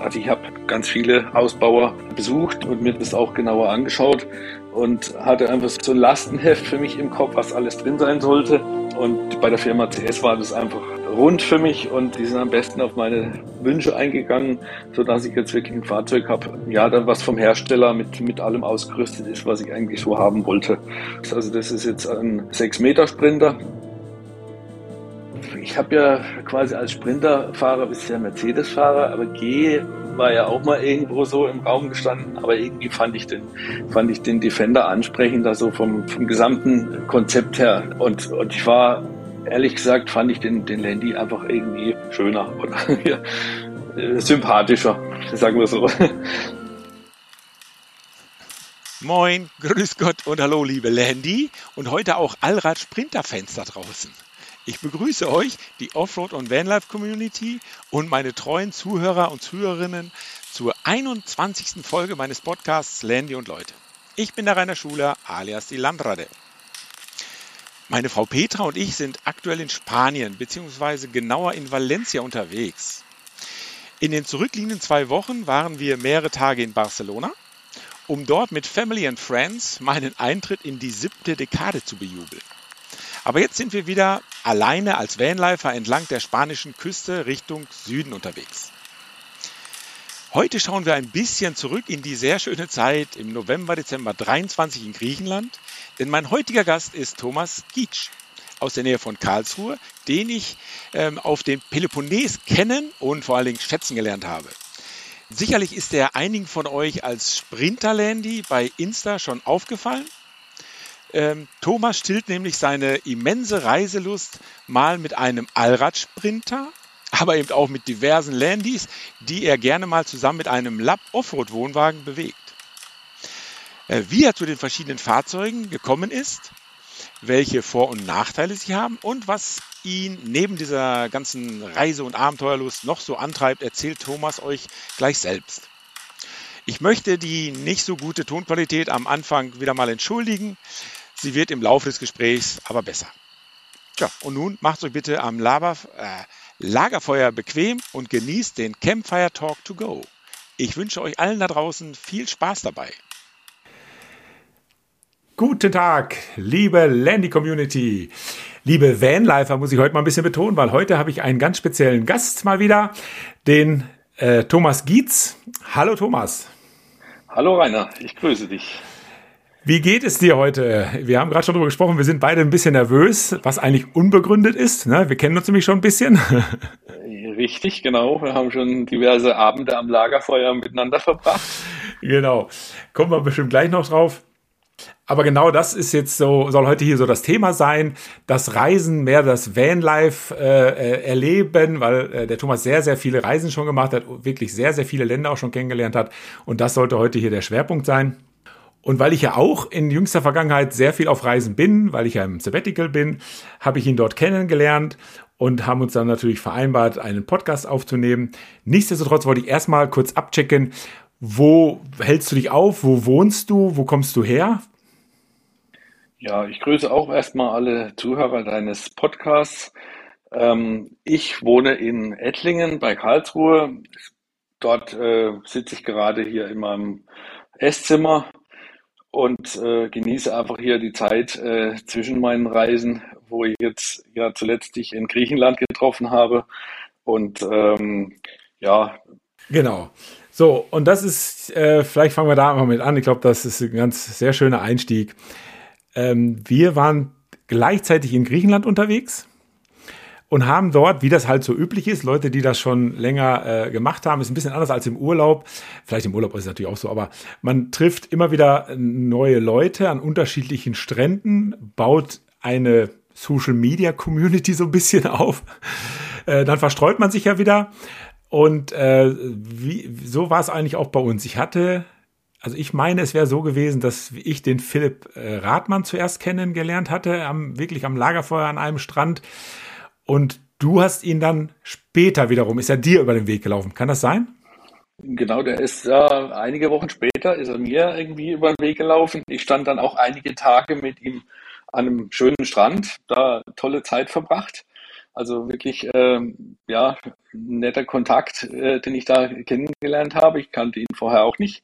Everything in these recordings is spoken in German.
Also ich habe ganz viele Ausbauer besucht und mir das auch genauer angeschaut und hatte einfach so ein Lastenheft für mich im Kopf, was alles drin sein sollte. Und bei der Firma CS war das einfach rund für mich und die sind am besten auf meine Wünsche eingegangen, sodass ich jetzt wirklich ein Fahrzeug habe, ja, dann was vom Hersteller mit, mit allem ausgerüstet ist, was ich eigentlich so haben wollte. Also das ist jetzt ein 6-Meter-Sprinter. Ich habe ja quasi als Sprinterfahrer bisher Mercedes-Fahrer, aber G war ja auch mal irgendwo so im Raum gestanden, aber irgendwie fand ich den, fand ich den Defender ansprechender, so vom, vom gesamten Konzept her. Und, und ich war, ehrlich gesagt, fand ich den, den Landy einfach irgendwie schöner oder äh, sympathischer, sagen wir so. Moin, grüß Gott und hallo, liebe Landy und heute auch Allrad-Sprinter-Fans da draußen. Ich begrüße euch, die Offroad- und Vanlife-Community und meine treuen Zuhörer und Zuhörerinnen zur 21. Folge meines Podcasts Landy und Leute. Ich bin der Rainer Schuler, alias die Landrade. Meine Frau Petra und ich sind aktuell in Spanien, beziehungsweise genauer in Valencia unterwegs. In den zurückliegenden zwei Wochen waren wir mehrere Tage in Barcelona, um dort mit Family and Friends meinen Eintritt in die siebte Dekade zu bejubeln. Aber jetzt sind wir wieder alleine als Vanlifer entlang der spanischen Küste Richtung Süden unterwegs. Heute schauen wir ein bisschen zurück in die sehr schöne Zeit im November, Dezember 23 in Griechenland, denn mein heutiger Gast ist Thomas Gietsch aus der Nähe von Karlsruhe, den ich ähm, auf dem Peloponnes kennen und vor allen Dingen schätzen gelernt habe. Sicherlich ist er einigen von euch als Sprinterlandy bei Insta schon aufgefallen. Ähm, Thomas stillt nämlich seine immense Reiselust mal mit einem Allradsprinter, aber eben auch mit diversen Landys, die er gerne mal zusammen mit einem Lab Offroad Wohnwagen bewegt. Äh, wie er zu den verschiedenen Fahrzeugen gekommen ist, welche Vor- und Nachteile sie haben und was ihn neben dieser ganzen Reise- und Abenteuerlust noch so antreibt, erzählt Thomas euch gleich selbst. Ich möchte die nicht so gute Tonqualität am Anfang wieder mal entschuldigen. Sie wird im Laufe des Gesprächs aber besser. Ja, und nun macht euch bitte am Laber, äh, Lagerfeuer bequem und genießt den Campfire Talk to Go. Ich wünsche euch allen da draußen viel Spaß dabei. Guten Tag, liebe Landy Community. Liebe Vanlifer muss ich heute mal ein bisschen betonen, weil heute habe ich einen ganz speziellen Gast mal wieder, den äh, Thomas Gietz. Hallo Thomas. Hallo Rainer, ich grüße dich. Wie geht es dir heute? Wir haben gerade schon darüber gesprochen, wir sind beide ein bisschen nervös, was eigentlich unbegründet ist. Ne? Wir kennen uns nämlich schon ein bisschen. Richtig, genau. Wir haben schon diverse Abende am Lagerfeuer miteinander verbracht. Genau. Kommen wir bestimmt gleich noch drauf. Aber genau das ist jetzt so, soll heute hier so das Thema sein, das Reisen, mehr das Vanlife äh, erleben, weil äh, der Thomas sehr, sehr viele Reisen schon gemacht hat, wirklich sehr, sehr viele Länder auch schon kennengelernt hat. Und das sollte heute hier der Schwerpunkt sein. Und weil ich ja auch in jüngster Vergangenheit sehr viel auf Reisen bin, weil ich ja im Sabbatical bin, habe ich ihn dort kennengelernt und haben uns dann natürlich vereinbart, einen Podcast aufzunehmen. Nichtsdestotrotz wollte ich erstmal kurz abchecken, wo hältst du dich auf, wo wohnst du, wo kommst du her? Ja, ich grüße auch erstmal alle Zuhörer deines Podcasts. Ähm, ich wohne in Ettlingen bei Karlsruhe. Dort äh, sitze ich gerade hier in meinem Esszimmer und äh, genieße einfach hier die Zeit äh, zwischen meinen Reisen, wo ich jetzt ja zuletzt dich in Griechenland getroffen habe. Und ähm, ja. Genau. So, und das ist, äh, vielleicht fangen wir da mal mit an. Ich glaube, das ist ein ganz sehr schöner Einstieg. Ähm, wir waren gleichzeitig in Griechenland unterwegs und haben dort, wie das halt so üblich ist, Leute, die das schon länger äh, gemacht haben, ist ein bisschen anders als im Urlaub. Vielleicht im Urlaub ist es natürlich auch so, aber man trifft immer wieder neue Leute an unterschiedlichen Stränden, baut eine Social Media Community so ein bisschen auf. Äh, dann verstreut man sich ja wieder. Und äh, wie, so war es eigentlich auch bei uns. Ich hatte, also ich meine, es wäre so gewesen, dass ich den Philipp äh, Rathmann zuerst kennengelernt hatte, am, wirklich am Lagerfeuer an einem Strand. Und du hast ihn dann später wiederum, ist er dir über den Weg gelaufen. Kann das sein? Genau, der ist ja einige Wochen später ist er mir irgendwie über den Weg gelaufen. Ich stand dann auch einige Tage mit ihm an einem schönen Strand, da tolle Zeit verbracht. Also wirklich, ähm, ja, netter Kontakt, äh, den ich da kennengelernt habe. Ich kannte ihn vorher auch nicht.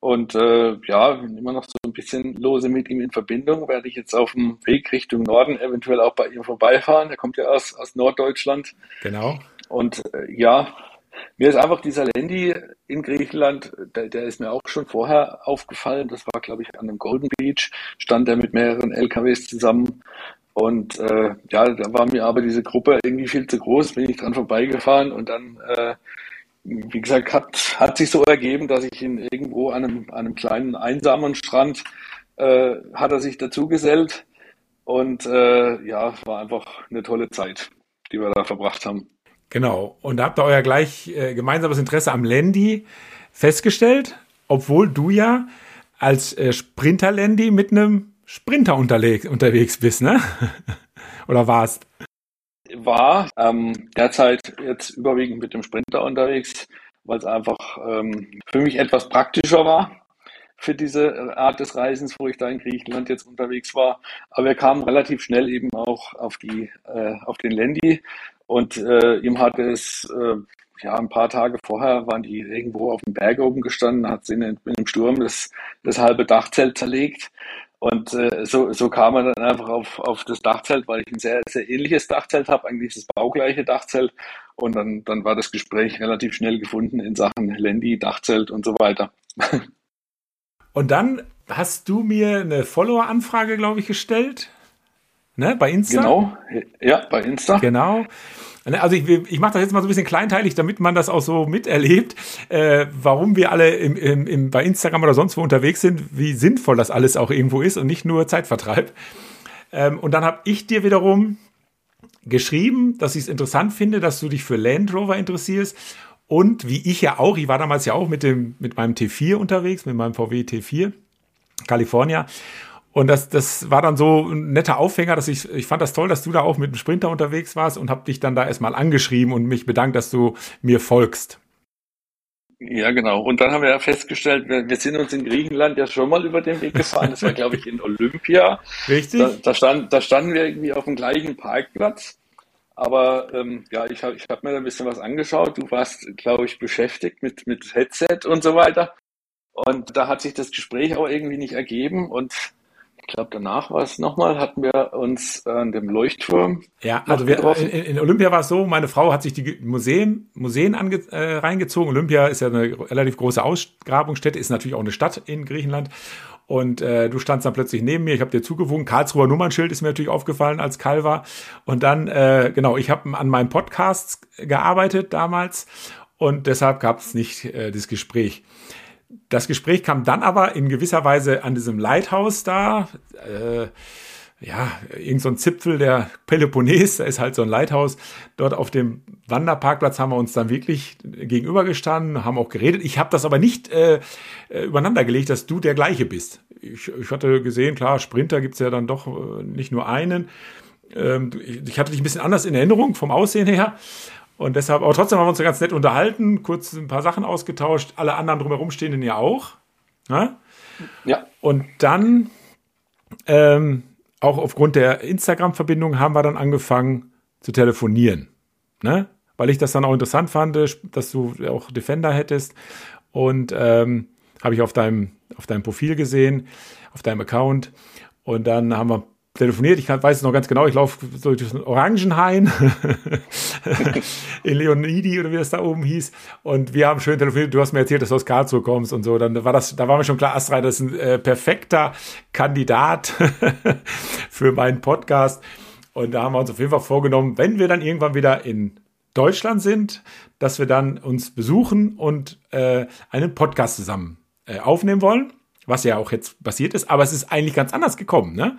Und äh, ja, bin immer noch so ein bisschen lose mit ihm in Verbindung. Werde ich jetzt auf dem Weg Richtung Norden eventuell auch bei ihm vorbeifahren. Er kommt ja aus, aus Norddeutschland. Genau. Und äh, ja, mir ist einfach dieser Landy in Griechenland, der, der ist mir auch schon vorher aufgefallen. Das war, glaube ich, an dem Golden Beach, stand er mit mehreren LKWs zusammen. Und äh, ja, da war mir aber diese Gruppe irgendwie viel zu groß, bin ich dran vorbeigefahren und dann, äh, wie gesagt, hat, hat sich so ergeben, dass ich ihn irgendwo an einem, an einem kleinen einsamen Strand äh, hat er sich dazugesellt und äh, ja, war einfach eine tolle Zeit, die wir da verbracht haben. Genau. Und da habt ihr euer gleich äh, gemeinsames Interesse am Landy festgestellt, obwohl du ja als äh, Sprinter-Landy mit einem Sprinter unterwegs bist, ne? Oder warst? War ähm, derzeit jetzt überwiegend mit dem Sprinter unterwegs, weil es einfach ähm, für mich etwas praktischer war für diese Art des Reisens, wo ich da in Griechenland jetzt unterwegs war. Aber wir kamen relativ schnell eben auch auf die äh, auf den Landy und äh, ihm hat es äh, ja, ein paar Tage vorher waren die irgendwo auf dem Berg oben gestanden, hat sie in, in einem Sturm das, das halbe Dachzelt zerlegt. Und äh, so, so kam er dann einfach auf, auf das Dachzelt, weil ich ein sehr, sehr ähnliches Dachzelt habe, eigentlich das baugleiche Dachzelt. Und dann, dann war das Gespräch relativ schnell gefunden in Sachen Lendi, Dachzelt und so weiter. Und dann hast du mir eine Follower-Anfrage, glaube ich, gestellt. Ne, bei Insta? Genau, ja, bei Insta. Genau. Ne, also ich, ich mache das jetzt mal so ein bisschen kleinteilig, damit man das auch so miterlebt, äh, warum wir alle im, im, im, bei Instagram oder sonst wo unterwegs sind, wie sinnvoll das alles auch irgendwo ist und nicht nur Zeitvertreib. Ähm, und dann habe ich dir wiederum geschrieben, dass ich es interessant finde, dass du dich für Land Rover interessierst und wie ich ja auch, ich war damals ja auch mit dem mit meinem T4 unterwegs, mit meinem VW T4 California und das, das war dann so ein netter Aufhänger, dass ich, ich fand das toll, dass du da auch mit dem Sprinter unterwegs warst und habe dich dann da erstmal angeschrieben und mich bedankt, dass du mir folgst. Ja, genau. Und dann haben wir ja festgestellt, wir, wir sind uns in Griechenland ja schon mal über den Weg gefahren. Das war, glaube ich, in Olympia. Richtig. Da, da, stand, da standen wir irgendwie auf dem gleichen Parkplatz. Aber ähm, ja, ich habe ich hab mir da ein bisschen was angeschaut. Du warst, glaube ich, beschäftigt mit, mit Headset und so weiter. Und da hat sich das Gespräch auch irgendwie nicht ergeben. Und ich glaube, danach war es nochmal, hatten wir uns an dem Leuchtturm. Ja, also wir, in, in, Olympia war es so, meine Frau hat sich die Museen, Museen ange, äh, reingezogen. Olympia ist ja eine relativ große Ausgrabungsstätte, ist natürlich auch eine Stadt in Griechenland. Und äh, du standst dann plötzlich neben mir, ich habe dir zugewunken. Karlsruher Nummernschild ist mir natürlich aufgefallen als Kalver. Und dann, äh, genau, ich habe an meinem Podcast gearbeitet damals und deshalb gab es nicht äh, das Gespräch. Das Gespräch kam dann aber in gewisser Weise an diesem Lighthouse da. Äh, ja, irgend so ein Zipfel der Peloponnes, da ist halt so ein Lighthouse. Dort auf dem Wanderparkplatz haben wir uns dann wirklich gegenübergestanden, haben auch geredet. Ich habe das aber nicht äh, äh übereinander gelegt, dass du der gleiche bist. Ich, ich hatte gesehen, klar, Sprinter gibt's ja dann doch äh, nicht nur einen. Ähm, ich hatte dich ein bisschen anders in Erinnerung vom Aussehen her. Und deshalb, aber trotzdem haben wir uns ganz nett unterhalten, kurz ein paar Sachen ausgetauscht, alle anderen drumherum stehenden ja auch. Ne? Ja. Und dann, ähm, auch aufgrund der Instagram-Verbindung, haben wir dann angefangen zu telefonieren. Ne? Weil ich das dann auch interessant fand, dass du auch Defender hättest. Und ähm, habe ich auf deinem, auf deinem Profil gesehen, auf deinem Account. Und dann haben wir telefoniert. Ich weiß es noch ganz genau. Ich laufe durch den Orangenhain in Leonidi oder wie das da oben hieß. Und wir haben schön telefoniert. Du hast mir erzählt, dass du aus Karlsruhe kommst und so. Dann war das, da war mir schon klar, Astra, das ist ein äh, perfekter Kandidat für meinen Podcast. Und da haben wir uns auf jeden Fall vorgenommen, wenn wir dann irgendwann wieder in Deutschland sind, dass wir dann uns besuchen und äh, einen Podcast zusammen äh, aufnehmen wollen, was ja auch jetzt passiert ist. Aber es ist eigentlich ganz anders gekommen, ne?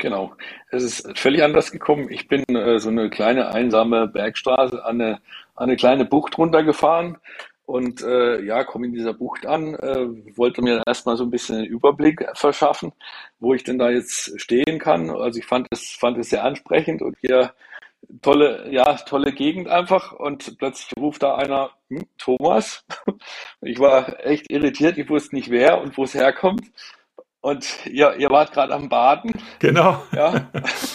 Genau. Es ist völlig anders gekommen. Ich bin äh, so eine kleine einsame Bergstraße an eine, an eine kleine Bucht runtergefahren und äh, ja, komme in dieser Bucht an, äh, wollte mir erstmal so ein bisschen einen Überblick verschaffen, wo ich denn da jetzt stehen kann. Also ich fand es, fand es sehr ansprechend und hier tolle, ja, tolle Gegend einfach und plötzlich ruft da einer, hm, Thomas. Ich war echt irritiert, ich wusste nicht wer und wo es herkommt Und ihr, ihr wart gerade am Baden. Genau. Ja.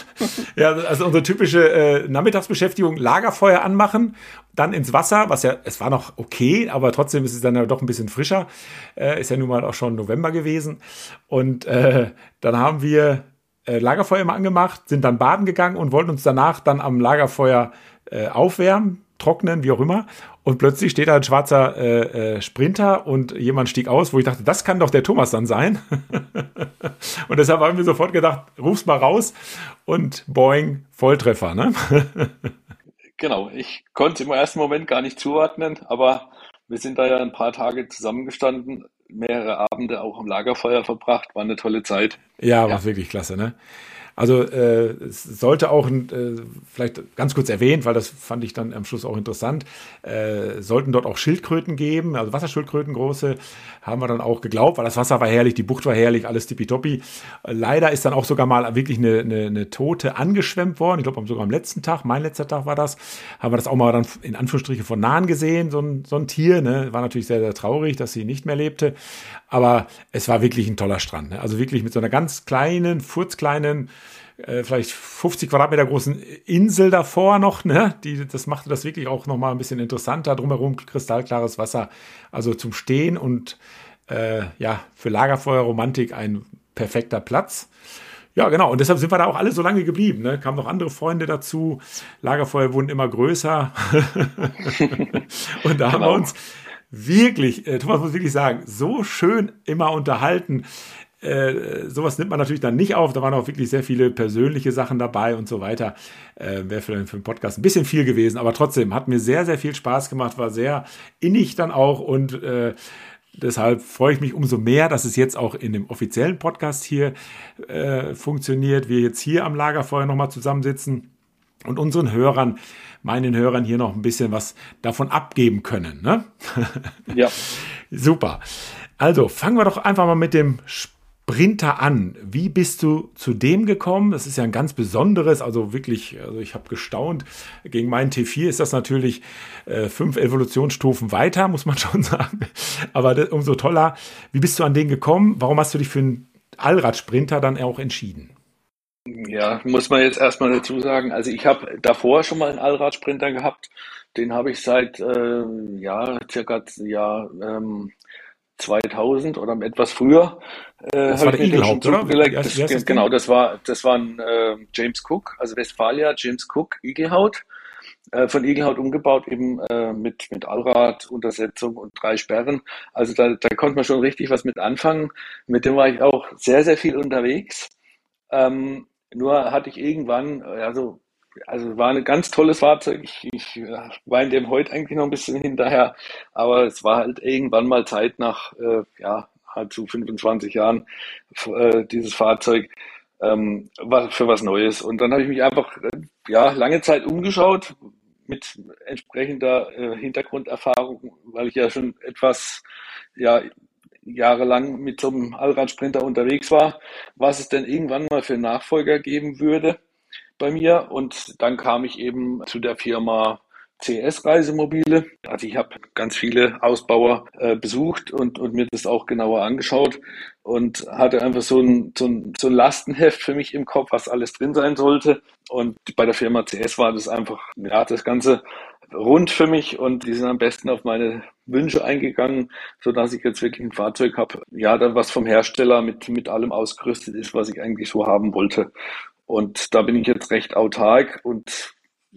ja, also unsere typische äh, Nachmittagsbeschäftigung, Lagerfeuer anmachen, dann ins Wasser, was ja, es war noch okay, aber trotzdem ist es dann ja doch ein bisschen frischer. Äh, ist ja nun mal auch schon November gewesen. Und äh, dann haben wir äh, Lagerfeuer immer angemacht, sind dann baden gegangen und wollten uns danach dann am Lagerfeuer äh, aufwärmen, trocknen, wie auch immer. Und plötzlich steht da ein schwarzer äh, äh, Sprinter und jemand stieg aus, wo ich dachte, das kann doch der Thomas dann sein. und deshalb haben wir sofort gedacht, ruf's mal raus und boing, Volltreffer, ne? genau, ich konnte im ersten Moment gar nicht zuordnen, aber wir sind da ja ein paar Tage zusammengestanden, mehrere Abende auch am Lagerfeuer verbracht, war eine tolle Zeit. Ja, war ja. wirklich klasse, ne? Also äh, es sollte auch, äh, vielleicht ganz kurz erwähnt, weil das fand ich dann am Schluss auch interessant, äh, sollten dort auch Schildkröten geben, also Wasserschildkröten große, haben wir dann auch geglaubt, weil das Wasser war herrlich, die Bucht war herrlich, alles tippitoppi. Leider ist dann auch sogar mal wirklich eine, eine, eine Tote angeschwemmt worden, ich glaube sogar am letzten Tag, mein letzter Tag war das, haben wir das auch mal dann in Anführungsstrichen von nahen gesehen, so ein, so ein Tier, ne? war natürlich sehr, sehr traurig, dass sie nicht mehr lebte, aber es war wirklich ein toller Strand, ne? also wirklich mit so einer ganz kleinen, furzkleinen, äh, vielleicht 50 Quadratmeter großen Insel davor noch, ne? Die, das machte das wirklich auch nochmal ein bisschen interessanter. Drumherum kristallklares Wasser, also zum Stehen und äh, ja, für Lagerfeuerromantik ein perfekter Platz. Ja, genau. Und deshalb sind wir da auch alle so lange geblieben. Ne? Kamen noch andere Freunde dazu. Lagerfeuer wurden immer größer. und da genau. haben wir genau. uns wirklich, äh, Thomas muss wirklich sagen, so schön immer unterhalten. Äh, sowas nimmt man natürlich dann nicht auf. Da waren auch wirklich sehr viele persönliche Sachen dabei und so weiter. Äh, Wäre für, für den Podcast ein bisschen viel gewesen, aber trotzdem hat mir sehr, sehr viel Spaß gemacht, war sehr innig dann auch und äh, Deshalb freue ich mich umso mehr, dass es jetzt auch in dem offiziellen Podcast hier äh, funktioniert. Wir jetzt hier am Lagerfeuer nochmal zusammensitzen und unseren Hörern, meinen Hörern hier noch ein bisschen was davon abgeben können. Ne? Ja. Super. Also fangen wir doch einfach mal mit dem Sprinter an. Wie bist du zu dem gekommen? Das ist ja ein ganz besonderes, also wirklich, also ich habe gestaunt. Gegen meinen T4 ist das natürlich äh, fünf Evolutionsstufen weiter, muss man schon sagen. Aber das, umso toller. Wie bist du an den gekommen? Warum hast du dich für einen Allradsprinter dann auch entschieden? Ja, muss man jetzt erstmal dazu sagen. Also ich habe davor schon mal einen Allradsprinter gehabt. Den habe ich seit äh, ja circa ja ähm, 2000 oder etwas früher. Äh, das war der Eaglehaupt, oder? Das, das genau, das war, das war ein äh, James Cook, also Westfalia, James Cook, Igelhaut. Äh, von Igelhaut umgebaut, eben äh, mit, mit Allrad, Untersetzung und drei Sperren. Also da, da konnte man schon richtig was mit anfangen. Mit dem war ich auch sehr, sehr viel unterwegs. Ähm, nur hatte ich irgendwann, also also war ein ganz tolles Fahrzeug. Ich, ich war in dem heute eigentlich noch ein bisschen hinterher, aber es war halt irgendwann mal Zeit nach, äh, ja, halt zu 25 Jahren äh, dieses Fahrzeug ähm, für was Neues. Und dann habe ich mich einfach äh, ja lange Zeit umgeschaut mit entsprechender äh, Hintergrunderfahrung, weil ich ja schon etwas ja jahrelang mit so einem Allradsprinter unterwegs war, was es denn irgendwann mal für Nachfolger geben würde bei mir und dann kam ich eben zu der Firma CS Reisemobile. Also ich habe ganz viele Ausbauer äh, besucht und, und mir das auch genauer angeschaut und hatte einfach so ein, so, ein, so ein Lastenheft für mich im Kopf, was alles drin sein sollte. Und bei der Firma CS war das einfach, ja, das Ganze rund für mich und die sind am besten auf meine Wünsche eingegangen, so dass ich jetzt wirklich ein Fahrzeug habe, ja, dann was vom Hersteller mit, mit allem ausgerüstet ist, was ich eigentlich so haben wollte. Und da bin ich jetzt recht autark und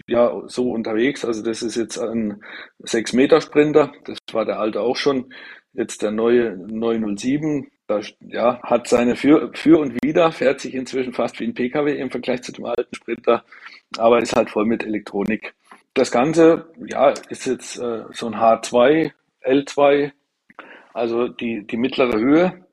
ja, so unterwegs. Also das ist jetzt ein 6-Meter-Sprinter. Das war der alte auch schon. Jetzt der neue 907. Da, ja, hat seine Für, Für und Wider, fährt sich inzwischen fast wie ein Pkw im Vergleich zu dem alten Sprinter, aber ist halt voll mit Elektronik. Das Ganze, ja, ist jetzt äh, so ein H2, L2, also die, die mittlere Höhe.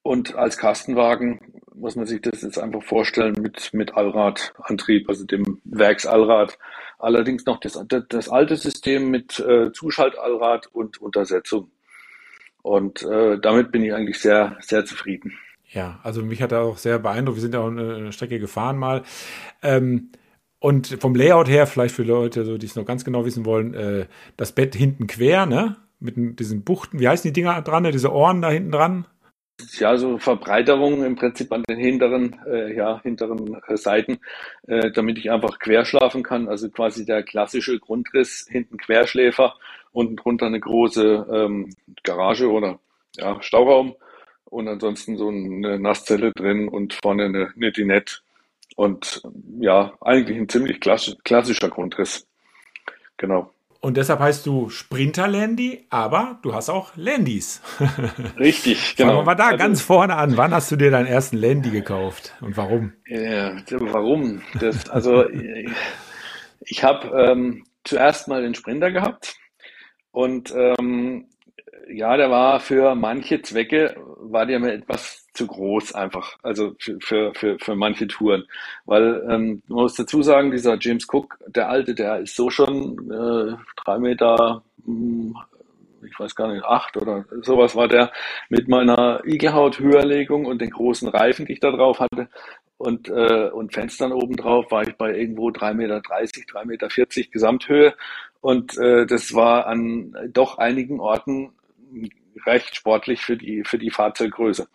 Und als Kastenwagen muss man sich das jetzt einfach vorstellen mit, mit Allradantrieb, also dem Werksallrad. Allerdings noch das, das alte System mit äh, Zuschaltallrad und Untersetzung. Und äh, damit bin ich eigentlich sehr, sehr zufrieden. Ja, also mich hat er auch sehr beeindruckt. Wir sind ja auch eine Strecke gefahren mal. Ähm, und vom Layout her, vielleicht für Leute, so, die es noch ganz genau wissen wollen, äh, das Bett hinten quer, ne? Mit diesen Buchten, wie heißen die Dinger dran, ne? diese Ohren da hinten dran? ja so Verbreiterung im Prinzip an den hinteren, äh, ja, hinteren äh, Seiten, äh, damit ich einfach quer schlafen kann. Also quasi der klassische Grundriss, hinten Querschläfer, unten drunter eine große ähm, Garage oder ja, Stauraum und ansonsten so eine Nasszelle drin und vorne eine, eine Dinette und ja, eigentlich ein ziemlich klassischer Grundriss. Genau. Und deshalb heißt du Sprinter Landy, aber du hast auch Landys. Richtig, genau. Fangen wir mal da also, ganz vorne an. Wann hast du dir deinen ersten Landy gekauft und warum? Ja, warum? Das, also ich habe ähm, zuerst mal den Sprinter gehabt und ähm, ja, der war für manche Zwecke, war der mir etwas zu groß einfach, also für, für, für manche Touren. Weil ähm, man muss dazu sagen, dieser James Cook, der alte, der ist so schon äh, drei Meter, hm, ich weiß gar nicht, acht oder sowas war der mit meiner Igelhaut-Höherlegung und den großen Reifen, die ich da drauf hatte und, äh, und Fenstern oben drauf, war ich bei irgendwo drei Meter, dreißig, drei Meter vierzig Gesamthöhe. Und äh, das war an doch einigen Orten recht sportlich für die, für die Fahrzeuggröße.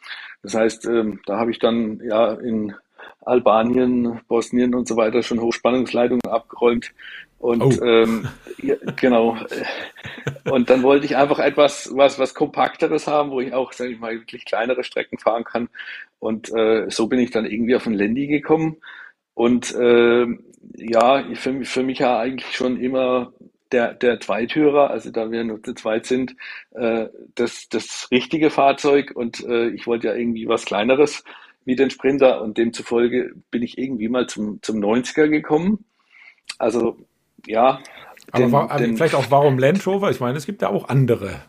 Das heißt, ähm, da habe ich dann ja in Albanien, Bosnien und so weiter schon Hochspannungsleitungen abgeräumt. Und oh. ähm, ja, genau. Und dann wollte ich einfach etwas, was, was kompakteres haben, wo ich auch, sage ich mal, wirklich kleinere Strecken fahren kann. Und äh, so bin ich dann irgendwie auf ein Landy gekommen. Und äh, ja, für, für mich ja eigentlich schon immer der, der Zweitürer, also da wir nur zu zweit sind, äh, das, das richtige Fahrzeug und äh, ich wollte ja irgendwie was Kleineres wie den Sprinter und demzufolge bin ich irgendwie mal zum, zum 90er gekommen. Also ja. Den, aber war, den, vielleicht auch warum Land Rover? Ich meine, es gibt ja auch andere.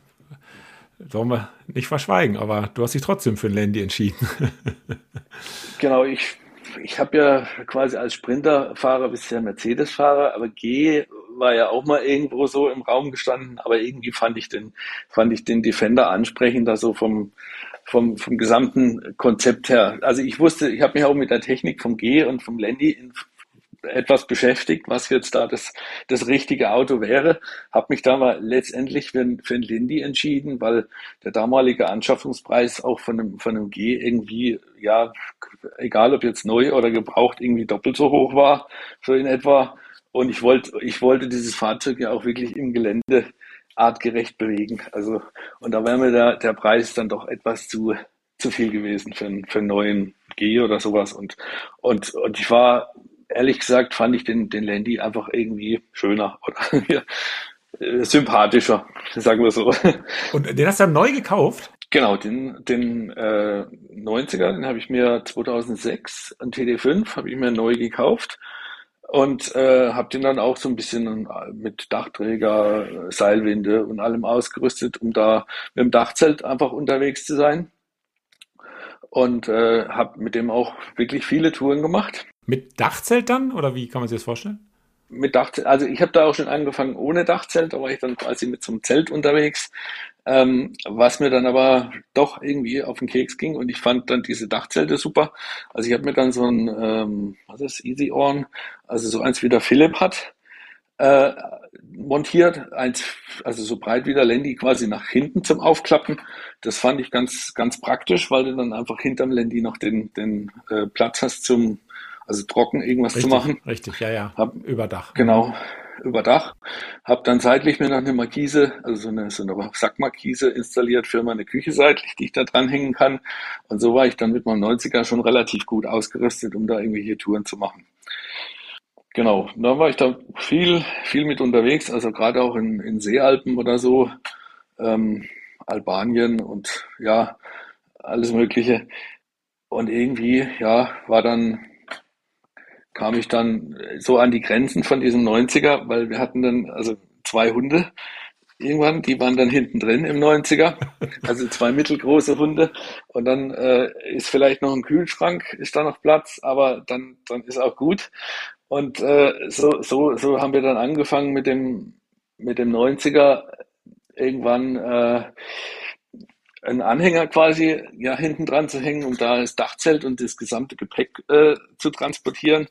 Sollen wir nicht verschweigen, aber du hast dich trotzdem für ein Landy entschieden. genau, ich, ich habe ja quasi als Sprinterfahrer bisher Mercedes-Fahrer, aber G war ja auch mal irgendwo so im Raum gestanden, aber irgendwie fand ich den, fand ich den Defender ansprechender so vom, vom, vom gesamten Konzept her. Also ich wusste, ich habe mich auch mit der Technik vom G und vom Landy in etwas beschäftigt, was jetzt da das, das richtige Auto wäre. Habe mich da mal letztendlich für, für ein Lindy entschieden, weil der damalige Anschaffungspreis auch von einem, von einem G irgendwie, ja, egal ob jetzt neu oder gebraucht, irgendwie doppelt so hoch war, so in etwa. Und ich wollte, ich wollte dieses Fahrzeug ja auch wirklich im Gelände artgerecht bewegen. Also, und da wäre mir der, der Preis dann doch etwas zu, zu viel gewesen für, einen, für einen neuen G oder sowas. Und, und, und ich war, ehrlich gesagt, fand ich den, den Landy einfach irgendwie schöner oder äh, sympathischer, sagen wir so. Und den hast du dann neu gekauft? Genau, den, den äh, 90er, den habe ich mir 2006, ein TD5, habe ich mir neu gekauft und äh, habe den dann auch so ein bisschen mit Dachträger, Seilwinde und allem ausgerüstet, um da mit dem Dachzelt einfach unterwegs zu sein. Und äh, habe mit dem auch wirklich viele Touren gemacht. Mit Dachzelt dann oder wie kann man sich das vorstellen? Mit Dachzelt, also ich habe da auch schon angefangen ohne Dachzelt, da war ich dann quasi mit so einem Zelt unterwegs ähm, was mir dann aber doch irgendwie auf den Keks ging und ich fand dann diese Dachzelte super. Also ich habe mir dann so ein, ähm, was ist Easy On, also so eins wie der Philipp hat, äh, montiert, eins, also so breit wie der Landy quasi nach hinten zum Aufklappen. Das fand ich ganz, ganz praktisch, weil du dann einfach hinterm Landy noch den, den äh, Platz hast zum, also trocken irgendwas richtig, zu machen. Richtig, ja, ja. Hab, Überdach. Genau über Dach, habe dann seitlich mir noch eine Markise, also so eine, so eine Sackmarkise installiert für meine Küche seitlich, die ich da dranhängen kann. Und so war ich dann mit meinem 90er schon relativ gut ausgerüstet, um da irgendwelche Touren zu machen. Genau, da war ich da viel, viel mit unterwegs, also gerade auch in, in Seealpen oder so, ähm, Albanien und ja, alles Mögliche. Und irgendwie, ja, war dann kam ich dann so an die Grenzen von diesem 90er, weil wir hatten dann also zwei Hunde irgendwann, die waren dann hinten drin im 90er, also zwei mittelgroße Hunde und dann äh, ist vielleicht noch ein Kühlschrank, ist da noch Platz, aber dann, dann ist auch gut. Und äh, so, so, so haben wir dann angefangen mit dem, mit dem 90er irgendwann äh, einen Anhänger quasi ja hinten dran zu hängen, um da das Dachzelt und das gesamte Gepäck äh, zu transportieren.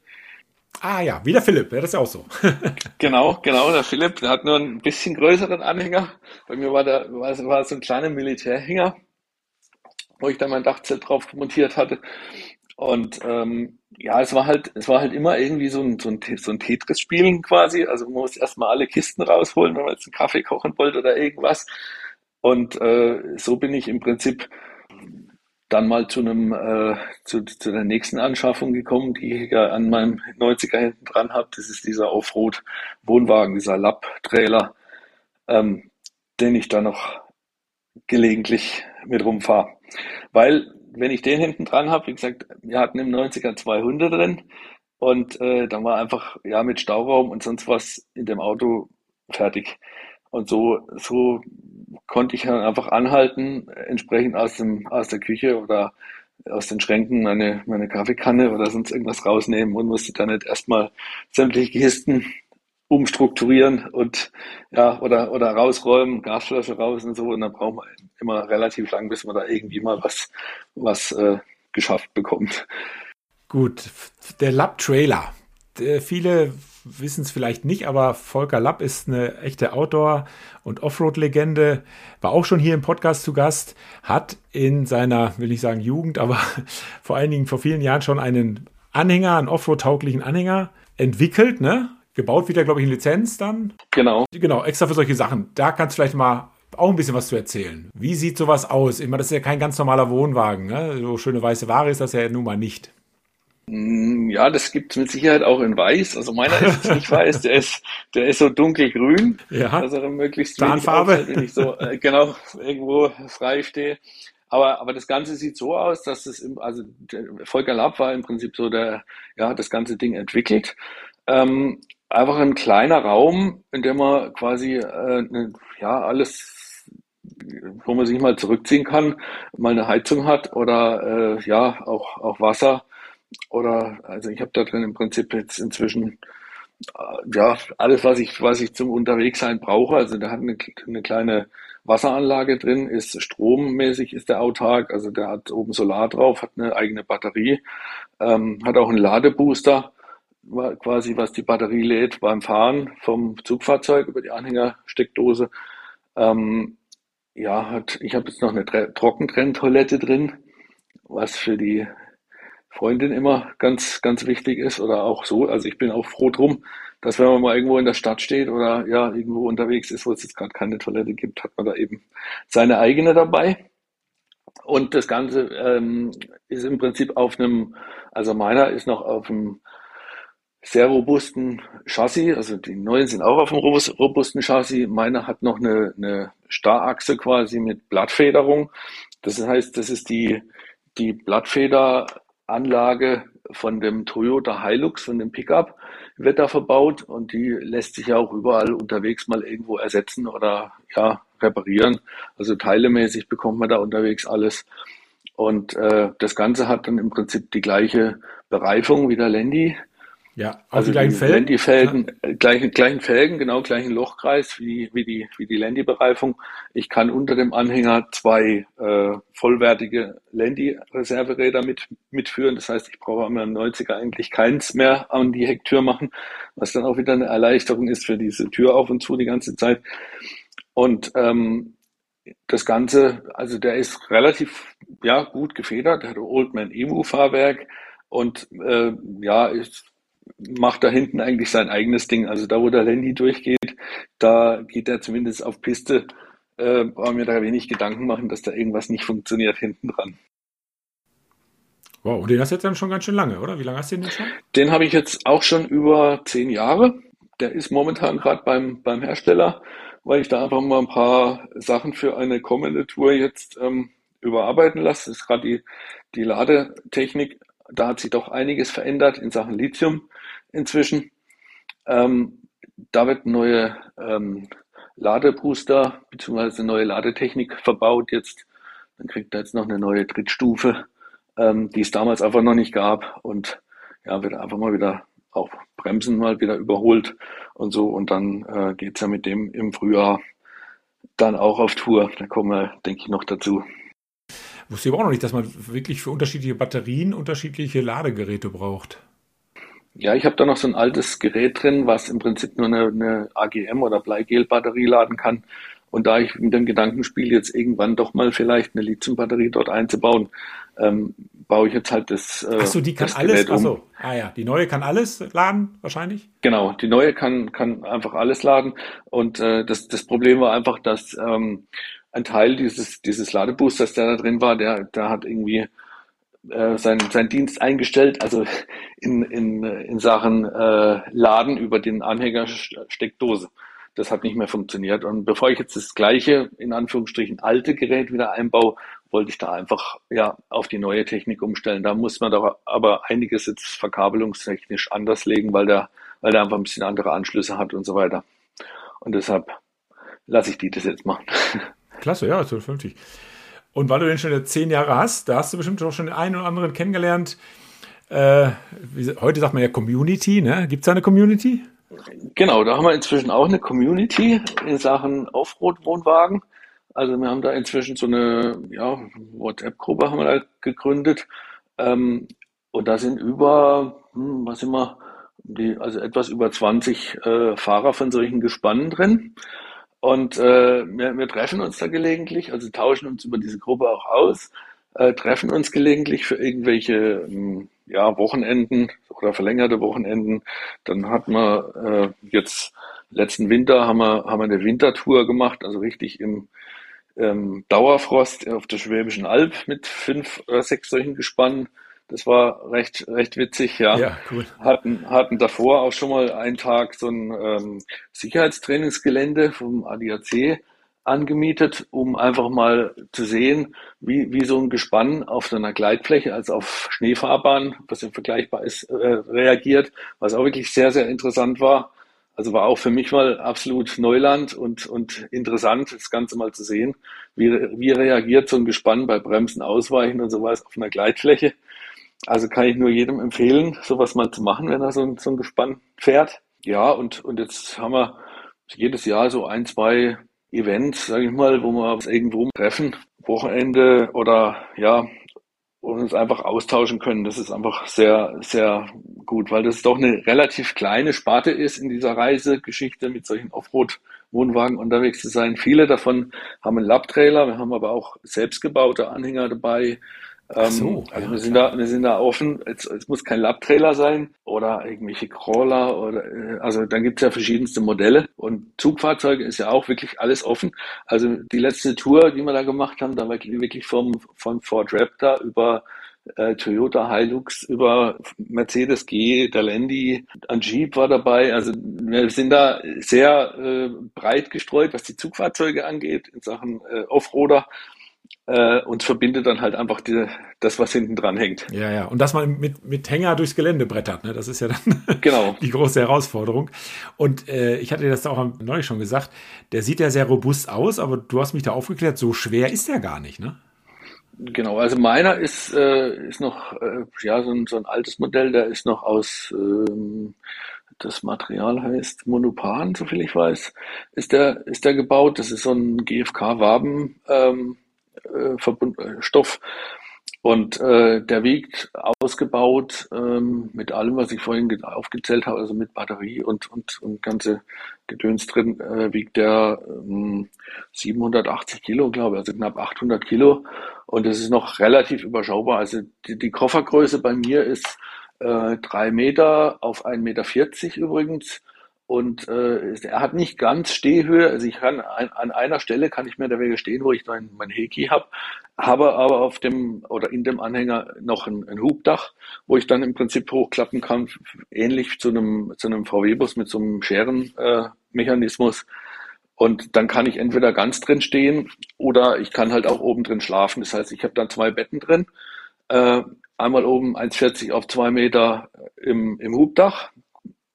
Ah ja, wie der Philipp, das ist ja auch so. genau, genau, der Philipp, der hat nur ein bisschen größeren Anhänger. Bei mir war der war, war so ein kleiner Militärhänger. wo ich dann mein Dachzelt drauf montiert hatte. Und ähm, ja, es war halt, es war halt immer irgendwie so ein, so ein, so ein Tetris-Spielen quasi. Also man muss erstmal alle Kisten rausholen, wenn man jetzt einen Kaffee kochen wollte oder irgendwas. Und äh, so bin ich im Prinzip dann mal zu einem äh, zu, zu der nächsten Anschaffung gekommen, die ich ja an meinem 90er hinten dran habe. Das ist dieser Offroad Wohnwagen, dieser Lab-Trailer, ähm, den ich da noch gelegentlich mit rumfahre. Weil wenn ich den hinten dran habe, wie gesagt, wir hatten im 90er zwei Hunde drin und äh, dann war einfach ja mit Stauraum und sonst was in dem Auto fertig. Und so so konnte ich dann einfach anhalten, entsprechend aus dem aus der Küche oder aus den Schränken meine meine Kaffeekanne oder sonst irgendwas rausnehmen und musste dann nicht erstmal sämtliche Kisten umstrukturieren und ja, oder, oder rausräumen, Gasflasche raus und so. Und dann braucht man immer relativ lang, bis man da irgendwie mal was, was äh, geschafft bekommt. Gut, der Lab-Trailer. Viele wissen es vielleicht nicht, aber Volker Lapp ist eine echte Outdoor- und Offroad-Legende, war auch schon hier im Podcast zu Gast, hat in seiner, will ich sagen Jugend, aber vor allen Dingen vor vielen Jahren schon einen Anhänger, einen Offroad-tauglichen Anhänger entwickelt, ne? gebaut wieder, glaube ich, in Lizenz dann. Genau. Genau, extra für solche Sachen. Da kannst du vielleicht mal auch ein bisschen was zu erzählen. Wie sieht sowas aus? Immer, das ist ja kein ganz normaler Wohnwagen. Ne? So schöne weiße Ware ist das ja nun mal nicht. Mm, ja, das gibt es mit Sicherheit auch in weiß. Also meiner ist jetzt nicht weiß, der ist, der ist so dunkelgrün. Ja. Also möglichst Tarnfarbe. wenn ich so äh, genau irgendwo frei stehe. Aber, aber das Ganze sieht so aus, dass es im, also Volker Lapp war im Prinzip so der, ja, das ganze Ding entwickelt. Ähm, einfach ein kleiner Raum, in dem man quasi äh, ne, ja alles, wo man sich mal zurückziehen kann, mal eine Heizung hat oder äh, ja auch auch Wasser oder also ich habe da drin im Prinzip jetzt inzwischen äh, ja alles was ich was ich zum Unterwegssein brauche. Also der hat eine, eine kleine Wasseranlage drin, ist strommäßig ist der autark, also der hat oben Solar drauf, hat eine eigene Batterie, ähm, hat auch einen Ladebooster quasi, was die Batterie lädt beim Fahren vom Zugfahrzeug über die Anhängersteckdose. Ähm, ja, hat, ich habe jetzt noch eine Trockentrenntoilette drin, was für die Freundin immer ganz, ganz wichtig ist oder auch so. Also ich bin auch froh drum, dass wenn man mal irgendwo in der Stadt steht oder ja irgendwo unterwegs ist, wo es jetzt gerade keine Toilette gibt, hat man da eben seine eigene dabei. Und das Ganze ähm, ist im Prinzip auf einem, also meiner ist noch auf einem sehr robusten Chassis. Also die neuen sind auch auf einem robusten Chassis. Meiner hat noch eine, eine Starrachse quasi mit Blattfederung. Das heißt, das ist die, die Blattfederanlage von dem Toyota Hilux, von dem Pickup, wird da verbaut und die lässt sich ja auch überall unterwegs mal irgendwo ersetzen oder ja, reparieren. Also teilemäßig bekommt man da unterwegs alles. Und äh, das Ganze hat dann im Prinzip die gleiche Bereifung wie der Landy. Ja, auch also die gleichen Felgen. Felgen, ja. gleichen, gleichen Felgen, genau, gleichen Lochkreis wie, wie die, wie die Landy-Bereifung. Ich kann unter dem Anhänger zwei äh, vollwertige Landy-Reserveräder mit, mitführen. Das heißt, ich brauche am 90er eigentlich keins mehr an die Hecktür machen, was dann auch wieder eine Erleichterung ist für diese Tür auf und zu die ganze Zeit. Und ähm, das Ganze, also der ist relativ ja, gut gefedert, der hat Oldman Emu Fahrwerk und äh, ja, ist macht da hinten eigentlich sein eigenes Ding. Also da, wo der Landy durchgeht, da geht er zumindest auf Piste. Äh, brauchen mir da wenig Gedanken machen, dass da irgendwas nicht funktioniert hinten dran. Wow, und den hast du jetzt dann schon ganz schön lange, oder? Wie lange hast du den jetzt schon? Den habe ich jetzt auch schon über zehn Jahre. Der ist momentan gerade beim, beim Hersteller, weil ich da einfach mal ein paar Sachen für eine kommende Tour jetzt ähm, überarbeiten lasse. Das ist gerade die, die Ladetechnik. Da hat sich doch einiges verändert in Sachen Lithium inzwischen. Ähm, da wird neue ähm, Ladebooster bzw. neue Ladetechnik verbaut jetzt. Dann kriegt er jetzt noch eine neue Drittstufe, ähm, die es damals einfach noch nicht gab und ja, wird einfach mal wieder auch Bremsen mal wieder überholt und so und dann äh, geht's ja mit dem im Frühjahr dann auch auf Tour. Da kommen wir, denke ich, noch dazu. Wusste ich aber auch noch nicht, dass man wirklich für unterschiedliche Batterien unterschiedliche Ladegeräte braucht. Ja, ich habe da noch so ein altes Gerät drin, was im Prinzip nur eine, eine AGM oder Bleigel-Batterie laden kann. Und da ich mit dem Gedanken spiele, jetzt irgendwann doch mal vielleicht eine Lithiumbatterie dort einzubauen, ähm, baue ich jetzt halt das. Äh, Achso, die kann alles. Um. Achso, ah ja, die neue kann alles laden wahrscheinlich. Genau, die neue kann kann einfach alles laden. Und äh, das das Problem war einfach, dass ähm, ein Teil dieses dieses Ladeboosters, der da drin war, der der hat irgendwie äh, sein, sein Dienst eingestellt, also in, in, in Sachen äh, Laden über den Anhänger Steckdose. Das hat nicht mehr funktioniert. Und bevor ich jetzt das gleiche, in Anführungsstrichen, alte Gerät wieder einbaue, wollte ich da einfach ja auf die neue Technik umstellen. Da muss man doch aber einiges jetzt verkabelungstechnisch anders legen, weil der, weil der einfach ein bisschen andere Anschlüsse hat und so weiter. Und deshalb lasse ich die das jetzt machen. Klasse, ja, 1250. Und weil du den schon jetzt zehn Jahre hast, da hast du bestimmt auch schon den einen oder anderen kennengelernt. Äh, wie, heute sagt man ja Community, ne? Gibt es da eine Community? Genau, da haben wir inzwischen auch eine Community in Sachen Offroad-Wohnwagen. Also wir haben da inzwischen so eine ja, WhatsApp-Gruppe haben wir da gegründet. Ähm, und da sind über, hm, was wir, die, also etwas über 20 äh, Fahrer von solchen Gespannen drin. Und äh, wir, wir treffen uns da gelegentlich, also tauschen uns über diese Gruppe auch aus, äh, treffen uns gelegentlich für irgendwelche ähm, ja, Wochenenden oder verlängerte Wochenenden. Dann hat man äh, jetzt letzten Winter haben wir, haben wir eine Wintertour gemacht, also richtig im ähm, Dauerfrost auf der Schwäbischen Alb mit fünf oder sechs solchen Gespannen. Das war recht, recht witzig, ja. ja cool. Hatten, hatten davor auch schon mal einen Tag so ein ähm, Sicherheitstrainingsgelände vom ADAC angemietet, um einfach mal zu sehen, wie, wie so ein Gespann auf so einer Gleitfläche, also auf Schneefahrbahn, was ja vergleichbar ist, äh, reagiert, was auch wirklich sehr, sehr interessant war. Also war auch für mich mal absolut Neuland und, und interessant, das Ganze mal zu sehen. Wie, wie reagiert so ein Gespann bei Bremsen, Ausweichen und sowas auf einer Gleitfläche? Also kann ich nur jedem empfehlen, sowas mal zu machen, wenn er so ein, so ein Gespann fährt. Ja, und, und jetzt haben wir jedes Jahr so ein, zwei Events, sage ich mal, wo wir uns irgendwo treffen, Wochenende oder ja, und uns einfach austauschen können. Das ist einfach sehr, sehr gut, weil das doch eine relativ kleine Sparte ist in dieser Reisegeschichte mit solchen Offroad-Wohnwagen unterwegs zu sein. Viele davon haben einen Lab-Trailer, wir haben aber auch selbstgebaute Anhänger dabei, ähm, so, also ja, wir sind da, wir sind da offen. Es, es muss kein Lab-Trailer sein oder irgendwelche Crawler oder äh, also dann gibt es ja verschiedenste Modelle und Zugfahrzeuge ist ja auch wirklich alles offen. Also die letzte Tour, die wir da gemacht haben, da war wirklich vom von Ford Raptor über äh, Toyota Hilux über Mercedes G, der Landy, ein Jeep war dabei. Also wir sind da sehr äh, breit gestreut, was die Zugfahrzeuge angeht in Sachen äh, Offroader äh, uns verbindet dann halt einfach die, das, was hinten dran hängt. Ja, ja. Und dass man mit, mit Hänger durchs Gelände brettert, ne? das ist ja dann genau. die große Herausforderung. Und äh, ich hatte dir das auch neulich schon gesagt, der sieht ja sehr robust aus, aber du hast mich da aufgeklärt, so schwer ist der gar nicht, ne? Genau, also meiner ist, äh, ist noch äh, ja, so ein, so ein altes Modell, der ist noch aus, ähm, das Material heißt Monopan, soviel ich weiß, ist der, ist der gebaut. Das ist so ein GFK-Waben. Ähm, äh, äh, Stoff. Und äh, der wiegt ausgebaut ähm, mit allem, was ich vorhin aufgezählt habe, also mit Batterie und, und, und ganze Gedöns drin, äh, wiegt der ähm, 780 Kilo, glaube ich, also knapp 800 Kilo. Und das ist noch relativ überschaubar. Also die, die Koffergröße bei mir ist äh, drei Meter auf 1,40 Meter übrigens. Und äh, er hat nicht ganz Stehhöhe. Also ich kann an, an einer Stelle kann ich mehr oder weniger stehen, wo ich mein, mein Heki habe, habe aber auf dem oder in dem Anhänger noch ein, ein Hubdach, wo ich dann im Prinzip hochklappen kann, ähnlich zu einem zu einem VW-Bus mit so einem Scherenmechanismus. Äh, und dann kann ich entweder ganz drin stehen oder ich kann halt auch oben drin schlafen. Das heißt, ich habe dann zwei Betten drin. Äh, einmal oben 1,40 auf zwei Meter im, im Hubdach,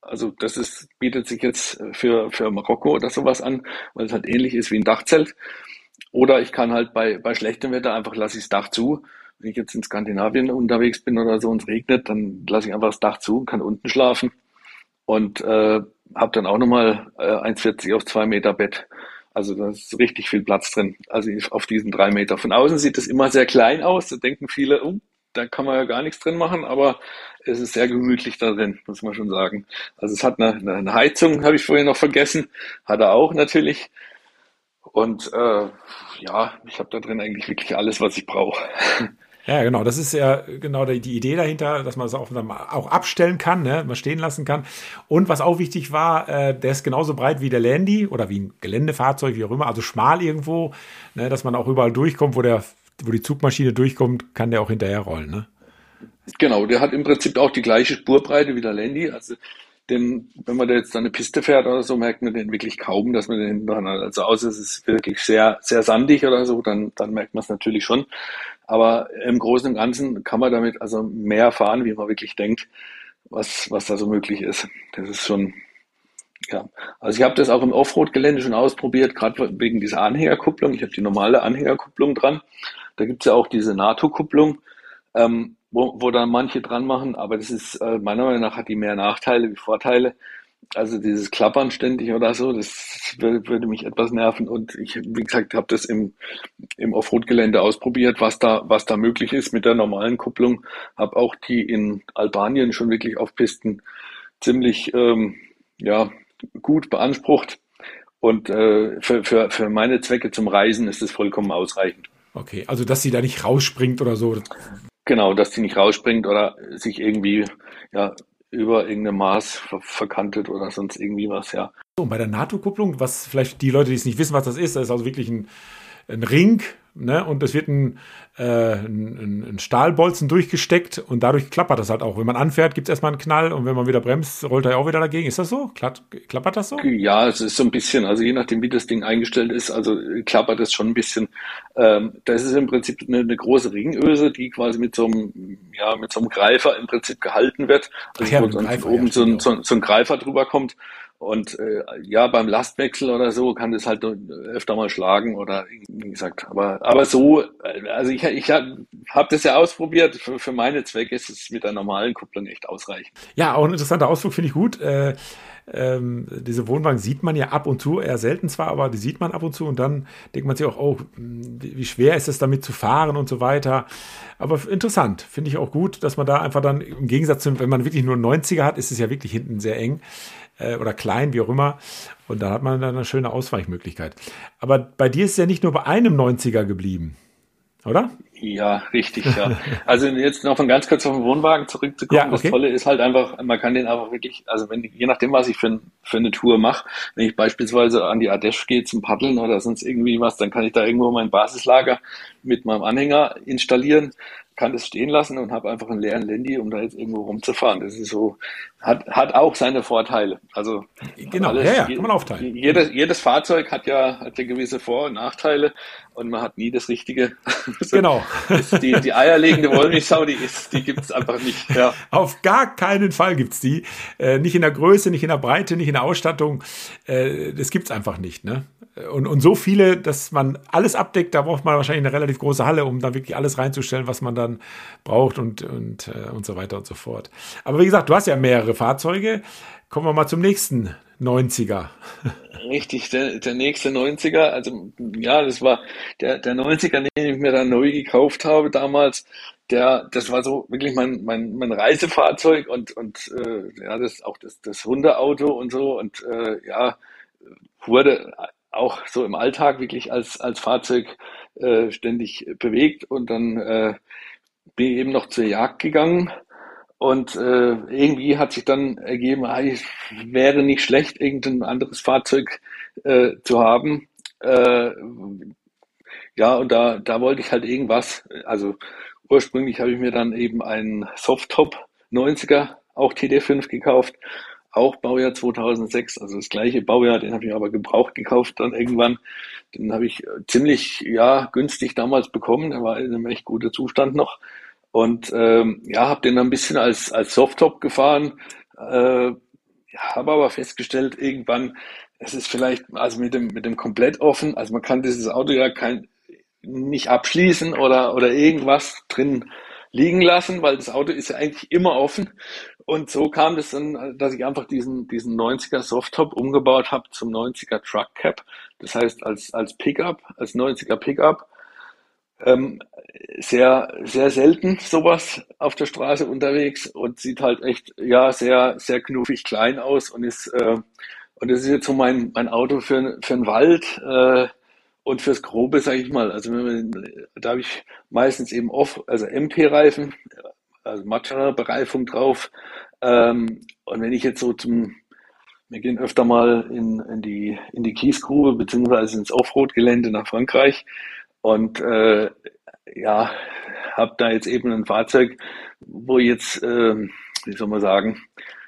also das ist, bietet sich jetzt für, für Marokko oder sowas an, weil es halt ähnlich ist wie ein Dachzelt. Oder ich kann halt bei, bei schlechtem Wetter einfach lasse ich das Dach zu. Wenn ich jetzt in Skandinavien unterwegs bin oder so und es regnet, dann lasse ich einfach das Dach zu, kann unten schlafen und äh, habe dann auch nochmal äh, 1,40 auf zwei Meter Bett. Also da ist richtig viel Platz drin. Also auf diesen drei Meter. Von außen sieht es immer sehr klein aus. Da denken viele, oh, da kann man ja gar nichts drin machen, aber es ist sehr gemütlich da drin, muss man schon sagen. Also es hat eine, eine Heizung, habe ich vorhin noch vergessen, hat er auch natürlich. Und äh, ja, ich habe da drin eigentlich wirklich alles, was ich brauche. Ja, genau. Das ist ja genau die, Idee dahinter, dass man es auch, auch abstellen kann, ne? mal stehen lassen kann. Und was auch wichtig war, äh, der ist genauso breit wie der Landy oder wie ein Geländefahrzeug, wie auch immer, also schmal irgendwo, ne? dass man auch überall durchkommt, wo der, wo die Zugmaschine durchkommt, kann der auch hinterher rollen. Ne? Genau, der hat im Prinzip auch die gleiche Spurbreite wie der Landy. Also denn wenn man da jetzt eine Piste fährt oder so, merkt man den wirklich kaum, dass man den hinten dran hat. Also außer es ist wirklich sehr, sehr sandig oder so, dann, dann merkt man es natürlich schon. Aber im Großen und Ganzen kann man damit also mehr fahren, wie man wirklich denkt, was, was da so möglich ist. Das ist schon, ja. Also ich habe das auch im Offroad-Gelände schon ausprobiert, gerade wegen dieser Anhängerkupplung. Ich habe die normale Anhängerkupplung dran. Da gibt's ja auch diese NATO-Kupplung. Ähm, wo, wo dann manche dran machen, aber das ist, äh, meiner Meinung nach hat die mehr Nachteile wie Vorteile. Also dieses Klappern ständig oder so, das würde, würde mich etwas nerven. Und ich, wie gesagt, habe das im, im Offroad-Gelände ausprobiert, was da, was da möglich ist mit der normalen Kupplung. Habe auch die in Albanien schon wirklich auf Pisten ziemlich ähm, ja, gut beansprucht. Und äh, für, für, für meine Zwecke zum Reisen ist es vollkommen ausreichend. Okay, also dass sie da nicht rausspringt oder so. Genau, dass die nicht rausspringt oder sich irgendwie ja, über irgendein Maß verkantet oder sonst irgendwie was, ja. So, und bei der NATO-Kupplung, was vielleicht die Leute, die es nicht wissen, was das ist, das ist also wirklich ein, ein Ring, ne? Und es wird ein, äh, ein, ein, Stahlbolzen durchgesteckt und dadurch klappert das halt auch. Wenn man anfährt, gibt es erstmal einen Knall und wenn man wieder bremst, rollt er ja auch wieder dagegen. Ist das so? klappert das so? Ja, es ist so ein bisschen, also je nachdem, wie das Ding eingestellt ist, also klappert es schon ein bisschen. Ähm, das ist im Prinzip eine, eine, große Ringöse, die quasi mit so einem, ja, mit so einem Greifer im Prinzip gehalten wird. Also ja, wo dann Greifer, oben ja, so, ein, so, so ein Greifer drüber kommt. Und äh, ja, beim Lastwechsel oder so kann das halt öfter mal schlagen oder wie gesagt, aber aber so, also ich, ich habe hab das ja ausprobiert. Für, für meine Zwecke ist es mit der normalen Kupplung echt ausreichend. Ja, auch ein interessanter Ausflug finde ich gut. Äh, ähm, diese Wohnwagen sieht man ja ab und zu, eher selten zwar, aber die sieht man ab und zu und dann denkt man sich auch, oh, wie schwer ist es damit zu fahren und so weiter. Aber interessant, finde ich auch gut, dass man da einfach dann im Gegensatz zu, wenn man wirklich nur 90er hat, ist es ja wirklich hinten sehr eng äh, oder klein, wie auch immer. Und da hat man dann eine schöne Ausweichmöglichkeit. Aber bei dir ist es ja nicht nur bei einem 90er geblieben, oder? Ja, richtig, ja. Also jetzt noch von ganz kurz auf den Wohnwagen zurückzukommen. Ja, okay. Das Tolle ist halt einfach, man kann den einfach wirklich, also wenn, je nachdem, was ich für, für eine Tour mache, wenn ich beispielsweise an die Ardèche gehe zum Paddeln oder sonst irgendwie was, dann kann ich da irgendwo mein Basislager mit meinem Anhänger installieren kann das stehen lassen und habe einfach einen leeren Landy, um da jetzt irgendwo rumzufahren. Das ist so, hat, hat auch seine Vorteile. Also genau, alles, ja, ja, kann man aufteilen. Jedes, jedes Fahrzeug hat ja, hat ja gewisse Vor- und Nachteile und man hat nie das Richtige. Genau. die, die eierlegende Wollmilchsau, die ist, die gibt's einfach nicht. Ja. Auf gar keinen Fall gibt's die. Äh, nicht in der Größe, nicht in der Breite, nicht in der Ausstattung. Äh, das gibt's einfach nicht. Ne? Und, und so viele, dass man alles abdeckt, da braucht man wahrscheinlich eine relativ große Halle, um da wirklich alles reinzustellen, was man dann braucht und, und, äh, und so weiter und so fort. Aber wie gesagt, du hast ja mehrere Fahrzeuge. Kommen wir mal zum nächsten 90er. Richtig, der, der nächste 90er, also ja, das war der, der 90er, den ich mir dann neu gekauft habe damals. Der, das war so wirklich mein, mein, mein Reisefahrzeug und, und äh, ja, das auch das, das Hundeauto und so und äh, ja, wurde auch so im Alltag wirklich als, als Fahrzeug äh, ständig bewegt und dann äh, bin ich eben noch zur Jagd gegangen und äh, irgendwie hat sich dann ergeben, ah, es wäre nicht schlecht, irgendein anderes Fahrzeug äh, zu haben. Äh, ja, und da, da wollte ich halt irgendwas, also ursprünglich habe ich mir dann eben einen Softtop 90er, auch TD5 gekauft auch Baujahr 2006, also das gleiche Baujahr, den habe ich aber gebraucht gekauft dann irgendwann. Den habe ich äh, ziemlich ja günstig damals bekommen, der war in einem echt guten Zustand noch. Und ähm, ja, habe den dann ein bisschen als, als Softtop gefahren, äh, habe aber festgestellt, irgendwann, es ist vielleicht, also mit dem, mit dem komplett offen, also man kann dieses Auto ja kein, nicht abschließen oder, oder irgendwas drin liegen lassen, weil das Auto ist ja eigentlich immer offen. Und so kam das dann, dass ich einfach diesen, diesen 90er Softtop umgebaut habe zum 90er Truck Cap. Das heißt, als, als Pickup, als 90er Pickup. Ähm, sehr, sehr selten sowas auf der Straße unterwegs und sieht halt echt, ja, sehr, sehr knuffig klein aus und ist, äh, und das ist jetzt so mein, mein Auto für, für den Wald, äh, und fürs Grobe, sage ich mal, also man, da habe ich meistens eben off, also MP-Reifen, also Matcha-Bereifung drauf. Ähm, und wenn ich jetzt so zum, wir gehen öfter mal in, in die in die Kiesgrube beziehungsweise ins Offroad-Gelände nach Frankreich und äh, ja, habe da jetzt eben ein Fahrzeug, wo jetzt, äh, wie soll man sagen,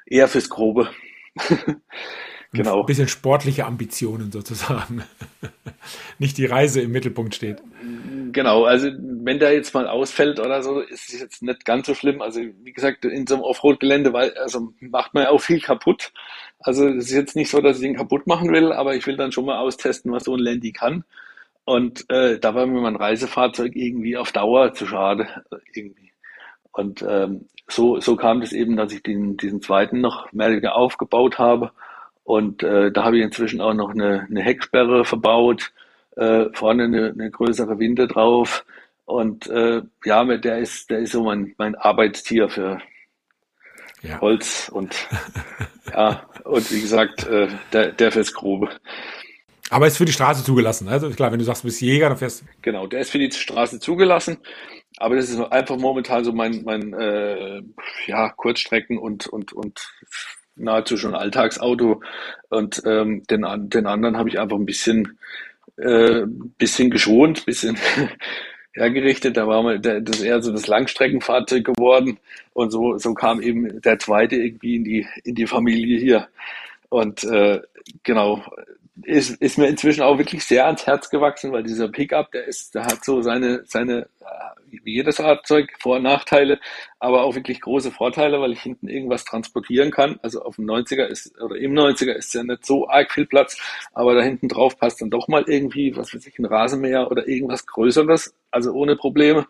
eher fürs Grobe. genau. Ein bisschen sportliche Ambitionen sozusagen. Nicht die Reise im Mittelpunkt steht. Genau, also wenn der jetzt mal ausfällt oder so, ist es jetzt nicht ganz so schlimm. Also wie gesagt, in so einem Offroad-Gelände, weil also macht man ja auch viel kaputt. Also es ist jetzt nicht so, dass ich ihn kaputt machen will, aber ich will dann schon mal austesten, was so ein Landy kann. Und äh, da war mir mein Reisefahrzeug irgendwie auf Dauer zu schade. Irgendwie. Und ähm, so, so kam es eben, dass ich den, diesen zweiten noch mehr aufgebaut habe. Und äh, da habe ich inzwischen auch noch eine, eine Hecksperre verbaut, äh, vorne eine, eine größere Winde drauf. Und äh, ja, der ist, der ist so mein, mein Arbeitstier für ja. Holz und ja, und wie gesagt, äh, der, der fürs Grobe. Aber ist für die Straße zugelassen. Also klar, wenn du sagst, du bist Jäger, dann fährst Genau, der ist für die Straße zugelassen. Aber das ist einfach momentan so mein, mein äh, ja, Kurzstrecken und, und, und nahezu schon Alltagsauto. Und ähm, den, den anderen habe ich einfach ein bisschen, äh, bisschen geschont, bisschen hergerichtet. Da war mal das eher so das Langstreckenfahrzeug geworden. Und so, so kam eben der zweite irgendwie in die, in die Familie hier. Und äh, genau, ist, ist mir inzwischen auch wirklich sehr ans Herz gewachsen, weil dieser Pickup, der ist, der hat so seine, seine, wie jedes Fahrzeug, Vor- und Nachteile, aber auch wirklich große Vorteile, weil ich hinten irgendwas transportieren kann. Also auf dem 90er ist, oder im 90er ist ja nicht so arg viel Platz, aber da hinten drauf passt dann doch mal irgendwie, was weiß ich, ein Rasenmäher oder irgendwas Größeres, also ohne Probleme.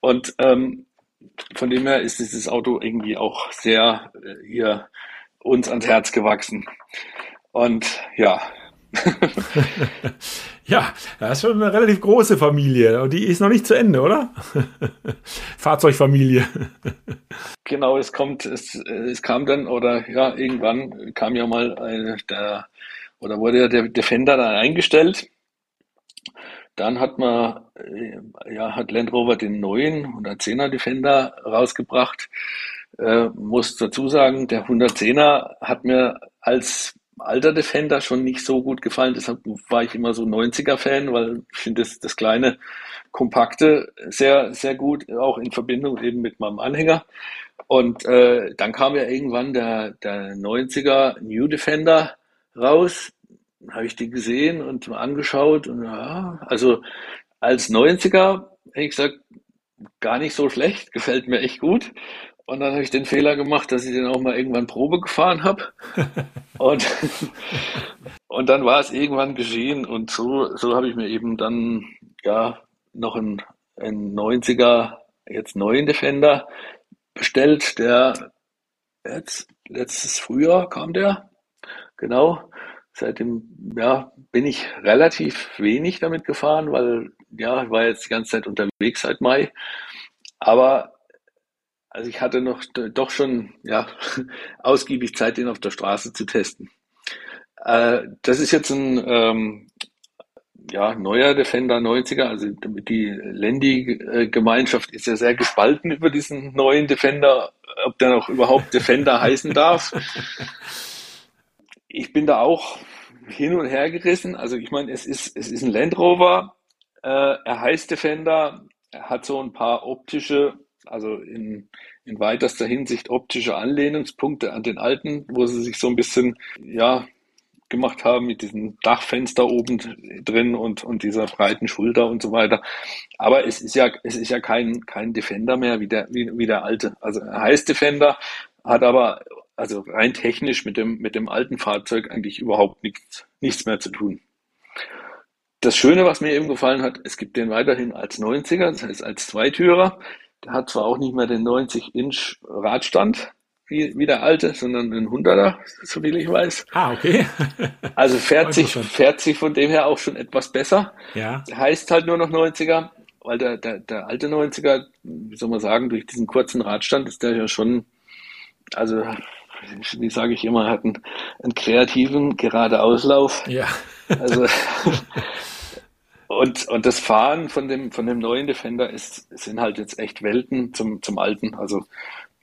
Und ähm, von dem her ist dieses Auto irgendwie auch sehr äh, hier uns ans Herz gewachsen. Und ja, ja, das ist schon eine relativ große Familie und die ist noch nicht zu Ende, oder? Fahrzeugfamilie. genau, es kommt, es, es kam dann, oder ja, irgendwann kam ja mal eine, der, oder wurde ja der Defender dann eingestellt. Dann hat man, äh, ja, hat Land Rover den neuen 110er Defender rausgebracht. Äh, muss dazu sagen, der 110er hat mir als alter Defender schon nicht so gut gefallen. Deshalb war ich immer so 90er-Fan, weil ich finde das, das kleine, kompakte sehr, sehr gut, auch in Verbindung eben mit meinem Anhänger. Und äh, dann kam ja irgendwann der, der 90er New Defender raus. Habe ich die gesehen und angeschaut. Und ja, also als 90er, hätte ich gesagt, gar nicht so schlecht, gefällt mir echt gut. Und dann habe ich den Fehler gemacht, dass ich den auch mal irgendwann Probe gefahren habe. und, und dann war es irgendwann geschehen. Und so, so habe ich mir eben dann ja noch einen, einen 90er, jetzt neuen Defender bestellt, der jetzt letztes Frühjahr kam der. Genau. Seitdem ja, bin ich relativ wenig damit gefahren, weil ja, ich war jetzt die ganze Zeit unterwegs seit Mai. Aber also ich hatte noch doch schon ja, ausgiebig Zeit, den auf der Straße zu testen. Äh, das ist jetzt ein ähm, ja, neuer Defender 90er, also die Landy-Gemeinschaft ist ja sehr gespalten über diesen neuen Defender, ob der noch überhaupt Defender heißen darf. Ich bin da auch hin und her gerissen. Also ich meine, es ist, es ist ein Land Rover, äh, er heißt Defender, er hat so ein paar optische also in, in weitester Hinsicht optische Anlehnungspunkte an den alten, wo sie sich so ein bisschen, ja, gemacht haben mit diesem Dachfenster oben drin und, und dieser breiten Schulter und so weiter. Aber es ist ja, es ist ja kein, kein Defender mehr wie der, wie, wie der alte. Also er heißt Defender, hat aber also rein technisch mit dem, mit dem alten Fahrzeug eigentlich überhaupt nichts, nichts mehr zu tun. Das Schöne, was mir eben gefallen hat, es gibt den weiterhin als 90er, das heißt als Zweitürer. Der hat zwar auch nicht mehr den 90-Inch Radstand wie, wie der alte, sondern einen 100er, so viel ich weiß. Ah, okay. also fährt sich, fährt sich von dem her auch schon etwas besser. Ja. Heißt halt nur noch 90er, weil der, der, der alte 90er, wie soll man sagen, durch diesen kurzen Radstand ist der ja schon, also wie sage ich immer, hat einen, einen kreativen Auslauf. Ja. Also Und, und das Fahren von dem, von dem neuen Defender ist, sind halt jetzt echt Welten zum, zum alten. Also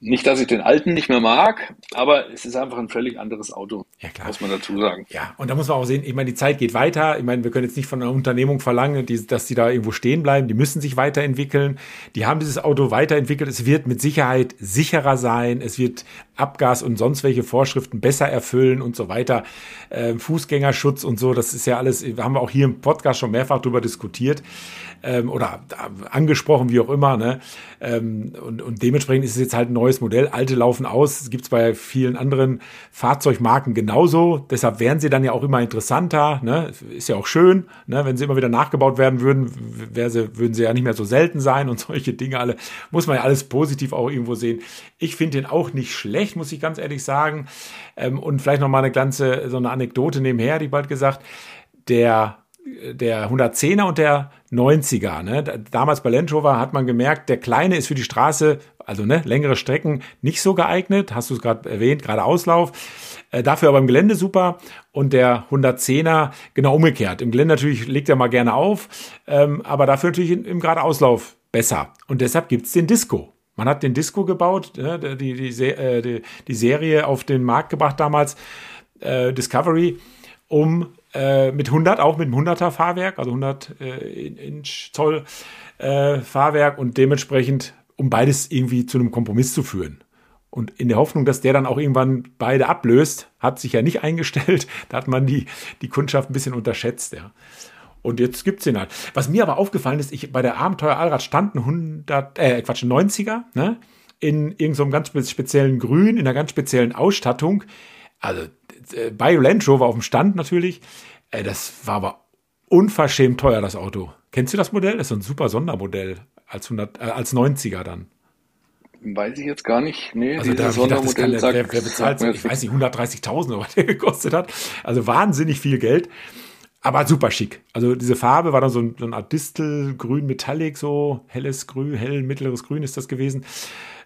nicht, dass ich den alten nicht mehr mag, aber es ist einfach ein völlig anderes Auto, ja, klar. muss man dazu sagen. Ja, und da muss man auch sehen, ich meine, die Zeit geht weiter. Ich meine, wir können jetzt nicht von einer Unternehmung verlangen, die, dass die da irgendwo stehen bleiben. Die müssen sich weiterentwickeln. Die haben dieses Auto weiterentwickelt. Es wird mit Sicherheit sicherer sein. Es wird Abgas und sonst welche Vorschriften besser erfüllen und so weiter. Ähm, Fußgängerschutz und so, das ist ja alles, haben wir auch hier im Podcast schon mehrfach drüber diskutiert ähm, oder angesprochen, wie auch immer. Ne? Ähm, und, und dementsprechend ist es jetzt halt ein neues Modell. Alte laufen aus. Gibt es bei vielen anderen Fahrzeugmarken genauso. Deshalb wären sie dann ja auch immer interessanter. Ne? Ist ja auch schön, ne? wenn sie immer wieder nachgebaut werden würden, sie, würden sie ja nicht mehr so selten sein und solche Dinge alle. Muss man ja alles positiv auch irgendwo sehen. Ich finde den auch nicht schlecht, muss ich ganz ehrlich sagen. Ähm, und vielleicht noch mal eine ganze, so eine Anekdote nebenher, die bald gesagt. Der der 110er und der 90er. Ne? Damals bei Land Rover hat man gemerkt, der kleine ist für die Straße, also ne, längere Strecken, nicht so geeignet. Hast du es gerade erwähnt, gerade Auslauf. Äh, dafür aber im Gelände super. Und der 110er genau umgekehrt. Im Gelände natürlich legt er mal gerne auf, ähm, aber dafür natürlich im, im gerade Auslauf besser. Und deshalb gibt's den Disco. Man hat den Disco gebaut, ne, die, die, äh, die, die Serie auf den Markt gebracht damals, äh, Discovery, um äh, mit 100, auch mit einem 100er Fahrwerk, also 100 äh, Inch Zoll äh, Fahrwerk und dementsprechend, um beides irgendwie zu einem Kompromiss zu führen. Und in der Hoffnung, dass der dann auch irgendwann beide ablöst, hat sich ja nicht eingestellt. Da hat man die, die Kundschaft ein bisschen unterschätzt, ja. Und jetzt gibt es den halt. Was mir aber aufgefallen ist, ich bei der Abenteuer Allrad stand ein 100, äh, Quatsch, ein 90er, ne? In irgendeinem so ganz speziellen Grün, in einer ganz speziellen Ausstattung. Also bei Land Rover auf dem Stand natürlich. Äh, das war aber unverschämt teuer, das Auto. Kennst du das Modell? Das ist so ein super Sondermodell als, 100, äh, als 90er dann. Weiß ich jetzt gar nicht. Nee, also da, Sondermodell gedacht, sagt, wer, bezahlt, ich weiß nicht, 130.000 oder was der gekostet hat. Also wahnsinnig viel Geld. Aber super schick. Also diese Farbe war dann so, ein, so eine Art Distelgrün Metallic, so helles Grün, hell mittleres Grün ist das gewesen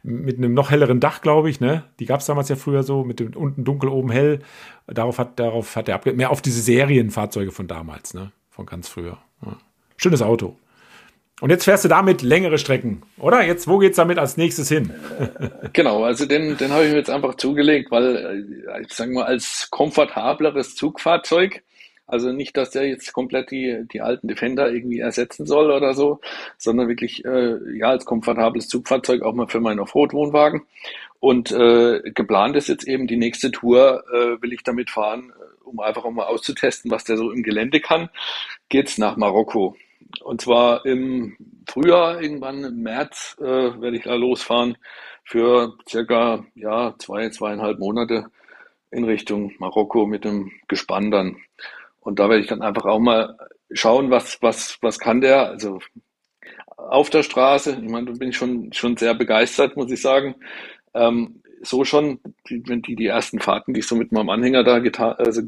mit einem noch helleren Dach, glaube ich, ne? Die gab es damals ja früher so, mit dem unten dunkel, oben hell. Darauf hat, darauf hat er abge mehr auf diese Serienfahrzeuge von damals, ne? Von ganz früher. Ja. Schönes Auto. Und jetzt fährst du damit längere Strecken, oder? Jetzt, wo geht's damit als nächstes hin? genau, also den, den habe ich mir jetzt einfach zugelegt, weil, äh, ich sage mal, als komfortableres Zugfahrzeug also nicht, dass der jetzt komplett die, die alten Defender irgendwie ersetzen soll oder so, sondern wirklich äh, ja als komfortables Zugfahrzeug auch mal für meinen Offroad-Wohnwagen. Und äh, geplant ist jetzt eben die nächste Tour, äh, will ich damit fahren, äh, um einfach auch mal auszutesten, was der so im Gelände kann, geht's nach Marokko. Und zwar im Frühjahr, irgendwann im März, äh, werde ich da losfahren für circa ja, zwei, zweieinhalb Monate in Richtung Marokko mit dem Gespann dann. Und da werde ich dann einfach auch mal schauen, was, was, was kann der, also auf der Straße. Ich meine, da bin ich schon, schon sehr begeistert, muss ich sagen. Ähm, so schon, wenn die, die ersten Fahrten, die ich so mit meinem Anhänger da also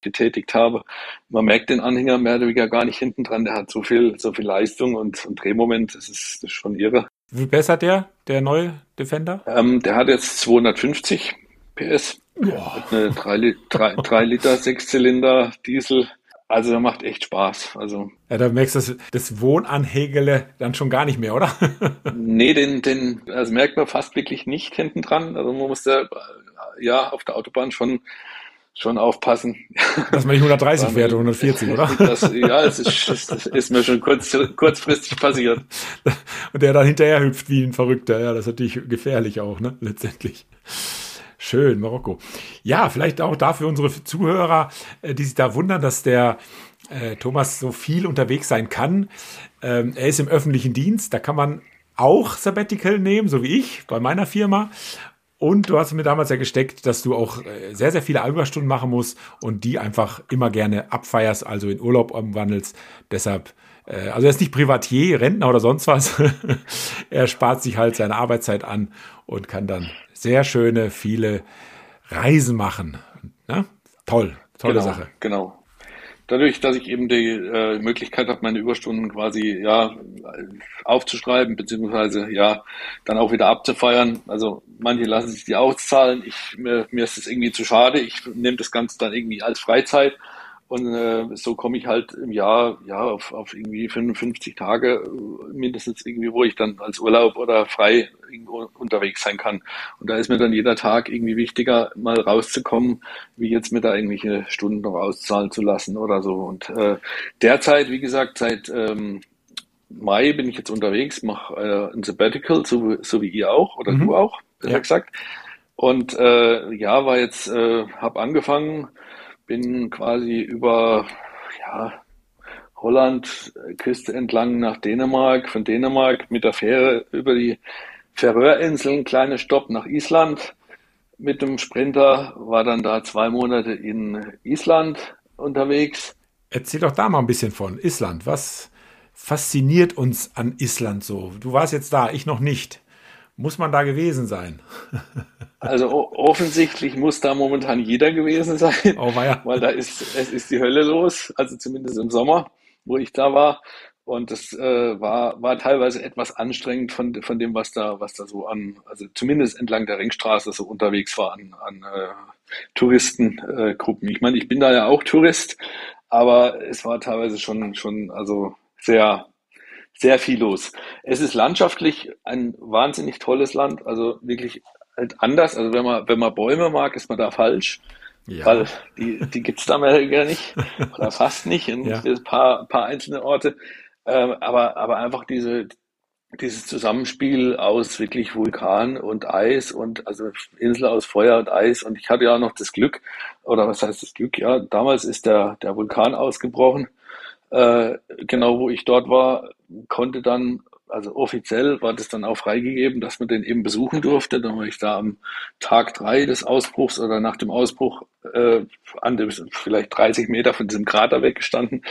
getätigt habe, man merkt den Anhänger mehr oder weniger gar nicht hinten dran. Der hat so viel, so viel Leistung und, und Drehmoment. Das ist, das ist schon irre. Wie besser der, der neue Defender? Ähm, der hat jetzt 250 PS. Boah. Eine 3, 3, 3 Liter Sechszylinder Diesel. Also der macht echt Spaß. Also ja, da merkst du das, das Wohnanhägele dann schon gar nicht mehr, oder? nee, den, den also merkt man fast wirklich nicht hinten dran. Also man muss da ja auf der Autobahn schon schon aufpassen. Dass man nicht 130 fährt oder 140, oder? Das, ja, es ist, das ist mir schon kurz, kurzfristig passiert. Und der dann hinterher hüpft wie ein Verrückter. Ja, das ist natürlich gefährlich auch, ne? Letztendlich. Schön, Marokko. Ja, vielleicht auch da für unsere Zuhörer, äh, die sich da wundern, dass der äh, Thomas so viel unterwegs sein kann. Ähm, er ist im öffentlichen Dienst, da kann man auch Sabbatical nehmen, so wie ich bei meiner Firma. Und du hast mir damals ja gesteckt, dass du auch äh, sehr, sehr viele Überstunden machen musst und die einfach immer gerne abfeierst, also in Urlaub umwandelst. Deshalb, äh, also er ist nicht Privatier, Rentner oder sonst was. er spart sich halt seine Arbeitszeit an und kann dann sehr schöne, viele Reisen machen. Ja? Toll, tolle genau, Sache. Genau. Dadurch, dass ich eben die äh, Möglichkeit habe, meine Überstunden quasi ja aufzuschreiben, beziehungsweise ja dann auch wieder abzufeiern. Also manche lassen sich die auszahlen. Ich, mir, mir ist es irgendwie zu schade. Ich nehme das Ganze dann irgendwie als Freizeit Und äh, so komme ich halt im Jahr ja auf, auf irgendwie 55 Tage äh, mindestens irgendwie, wo ich dann als Urlaub oder frei unterwegs sein kann. Und da ist mir dann jeder Tag irgendwie wichtiger, mal rauszukommen, wie jetzt mir da irgendwelche Stunden noch auszahlen zu lassen oder so. Und äh, derzeit, wie gesagt, seit ähm, Mai bin ich jetzt unterwegs, mache äh, ein Sabbatical, so, so wie ihr auch oder mhm. du auch, besser ja. gesagt. Und äh, ja, war jetzt, äh, habe angefangen bin quasi über ja, Holland, Küste entlang nach Dänemark, von Dänemark mit der Fähre über die Färöerinseln, kleiner Stopp nach Island mit dem Sprinter, war dann da zwei Monate in Island unterwegs. Erzähl doch da mal ein bisschen von Island. Was fasziniert uns an Island so? Du warst jetzt da, ich noch nicht. Muss man da gewesen sein? Also offensichtlich muss da momentan jeder gewesen sein, oh, ja. weil da ist es ist die Hölle los, also zumindest im Sommer, wo ich da war. Und das äh, war, war teilweise etwas anstrengend von, von dem, was da, was da so an, also zumindest entlang der Ringstraße so unterwegs war an, an äh, Touristengruppen. Äh, ich meine, ich bin da ja auch Tourist, aber es war teilweise schon, schon also sehr, sehr viel los. Es ist landschaftlich ein wahnsinnig tolles Land, also wirklich halt anders. Also wenn man, wenn man Bäume mag, ist man da falsch. Ja. Weil die, die gibt's da mehr nicht oder fast nicht. Und ja. ein paar, paar einzelne Orte. Ähm, aber, aber einfach diese, dieses Zusammenspiel aus wirklich Vulkan und Eis und also Insel aus Feuer und Eis. Und ich hatte ja noch das Glück, oder was heißt das Glück? Ja, damals ist der, der Vulkan ausgebrochen. Äh, genau wo ich dort war, konnte dann also offiziell war das dann auch freigegeben, dass man den eben besuchen durfte. Dann war ich da am Tag drei des Ausbruchs oder nach dem Ausbruch äh, an dem vielleicht 30 Meter von diesem Krater weggestanden,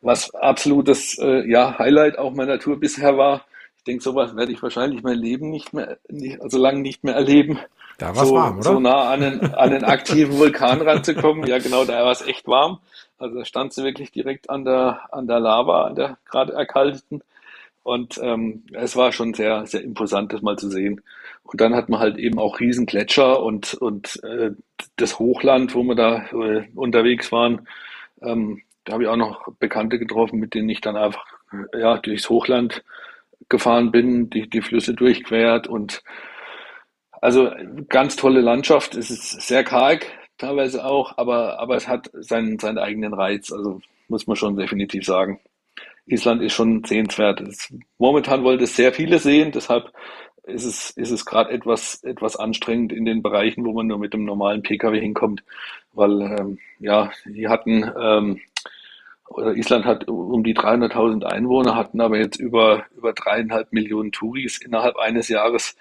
was absolutes äh, ja, Highlight auch meiner Tour bisher war. Ich denke, sowas werde ich wahrscheinlich mein Leben nicht mehr, nicht, also lange nicht mehr erleben. Da war es so, warm, oder? So nah an einen, an einen aktiven Vulkan ranzukommen. Ja, genau, da war es echt warm. Also da stand sie wirklich direkt an der, an der Lava, an der gerade erkalteten. Und ähm, es war schon sehr, sehr imposant, das mal zu sehen. Und dann hat man halt eben auch riesen Gletscher und, und äh, das Hochland, wo wir da äh, unterwegs waren. Ähm, da habe ich auch noch Bekannte getroffen, mit denen ich dann einfach äh, ja, durchs Hochland gefahren bin, die, die Flüsse durchquert und also ganz tolle Landschaft. Es ist sehr karg, teilweise auch, aber, aber es hat seinen, seinen eigenen Reiz. Also muss man schon definitiv sagen. Island ist schon sehenswert. momentan wollen das sehr viele sehen, deshalb ist es, ist es gerade etwas, etwas anstrengend in den Bereichen, wo man nur mit dem normalen Pkw hinkommt, weil ähm, ja, die hatten ähm, oder Island hat um die 300.000 Einwohner, hatten aber jetzt über über dreieinhalb Millionen Touris innerhalb eines Jahres.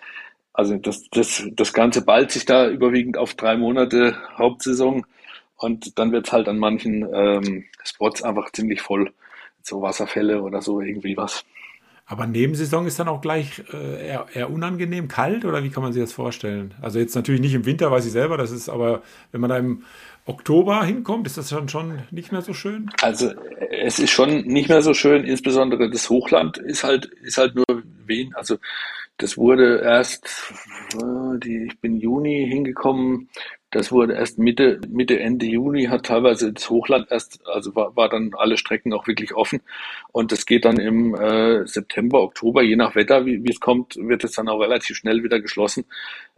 Also das, das, das Ganze ballt sich da überwiegend auf drei Monate Hauptsaison und dann wird's halt an manchen ähm, Spots einfach ziemlich voll so Wasserfälle oder so irgendwie was. Aber Nebensaison ist dann auch gleich äh, eher, eher, unangenehm kalt oder wie kann man sich das vorstellen? Also jetzt natürlich nicht im Winter, weiß ich selber, das ist aber, wenn man da im Oktober hinkommt, ist das dann schon nicht mehr so schön? Also es ist schon nicht mehr so schön, insbesondere das Hochland ist halt, ist halt nur wen, also das wurde erst, äh, die, ich bin Juni hingekommen, das wurde erst Mitte, Mitte, Ende Juni, hat teilweise das Hochland erst, also war, war dann alle Strecken auch wirklich offen. Und das geht dann im äh, September, Oktober, je nach Wetter, wie, es kommt, wird es dann auch relativ schnell wieder geschlossen,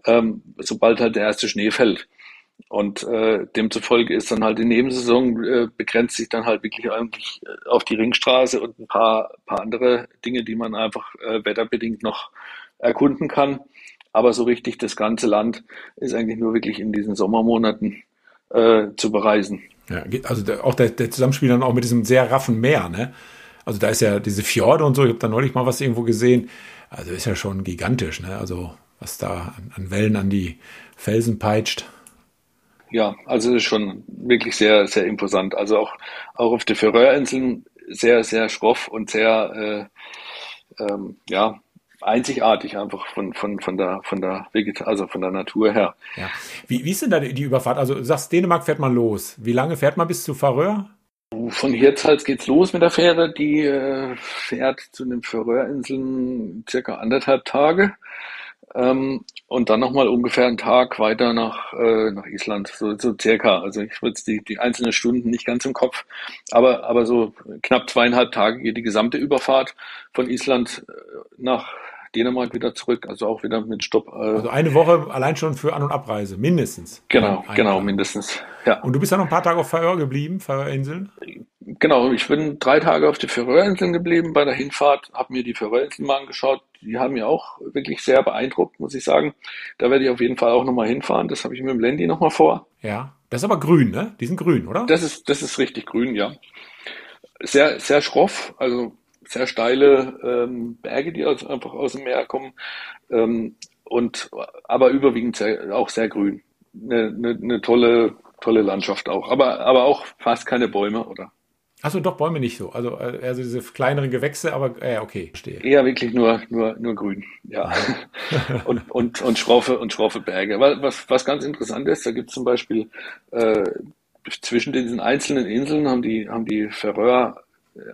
ähm, sobald halt der erste Schnee fällt. Und äh, demzufolge ist dann halt die Nebensaison äh, begrenzt sich dann halt wirklich eigentlich äh, auf die Ringstraße und ein paar, paar andere Dinge, die man einfach äh, wetterbedingt noch erkunden kann. Aber so richtig das ganze Land ist eigentlich nur wirklich in diesen Sommermonaten äh, zu bereisen. Ja, also der, auch der, der Zusammenspiel dann auch mit diesem sehr raffen Meer, ne? Also da ist ja diese Fjorde und so, ich habe da neulich mal was irgendwo gesehen. Also ist ja schon gigantisch, ne? Also was da an, an Wellen an die Felsen peitscht. Ja, also ist schon wirklich sehr, sehr imposant. Also auch, auch auf den Färöerinseln sehr, sehr schroff und sehr, äh, ähm, ja, einzigartig einfach von, von, von der, von der Vegeta also von der Natur her. Ja. Wie, wie ist denn da die, Überfahrt? Also du sagst, Dänemark fährt man los. Wie lange fährt man bis zu Färöer? Von Hirtshals geht's los mit der Fähre. Die äh, fährt zu den Färöerinseln circa anderthalb Tage. Ähm, und dann nochmal ungefähr einen Tag weiter nach, äh, nach Island, so, so circa. Also ich würde die, die einzelnen Stunden nicht ganz im Kopf, aber, aber so knapp zweieinhalb Tage geht die gesamte Überfahrt von Island äh, nach Dänemark wieder zurück, also auch wieder mit Stopp. Äh, also eine Woche allein schon für An- und Abreise, mindestens. Genau, genau, Tag. mindestens. Ja. Und du bist ja noch ein paar Tage auf Färöer geblieben, Färöerinseln? Genau, ich bin drei Tage auf die Färöerinseln geblieben bei der Hinfahrt, habe mir die Färöerinseln mal angeschaut. Die haben mir auch wirklich sehr beeindruckt, muss ich sagen. Da werde ich auf jeden Fall auch nochmal hinfahren. Das habe ich mit dem Landy nochmal vor. Ja, das ist aber grün, ne? Die sind grün, oder? Das ist, das ist richtig grün, ja. Sehr, sehr schroff, also sehr steile ähm, Berge, die aus, einfach aus dem Meer kommen. Ähm, und aber überwiegend sehr, auch sehr grün. Eine, eine, eine tolle, tolle Landschaft auch. Aber, aber auch fast keine Bäume, oder? Achso, doch, Bäume nicht so. Also, also diese kleineren Gewächse, aber äh, okay, verstehe. Eher wirklich nur, nur, nur grün, ja. und, und, und schroffe und schroffe Berge. Was, was ganz interessant ist, da gibt es zum Beispiel äh, zwischen diesen einzelnen Inseln haben die, haben die Färöer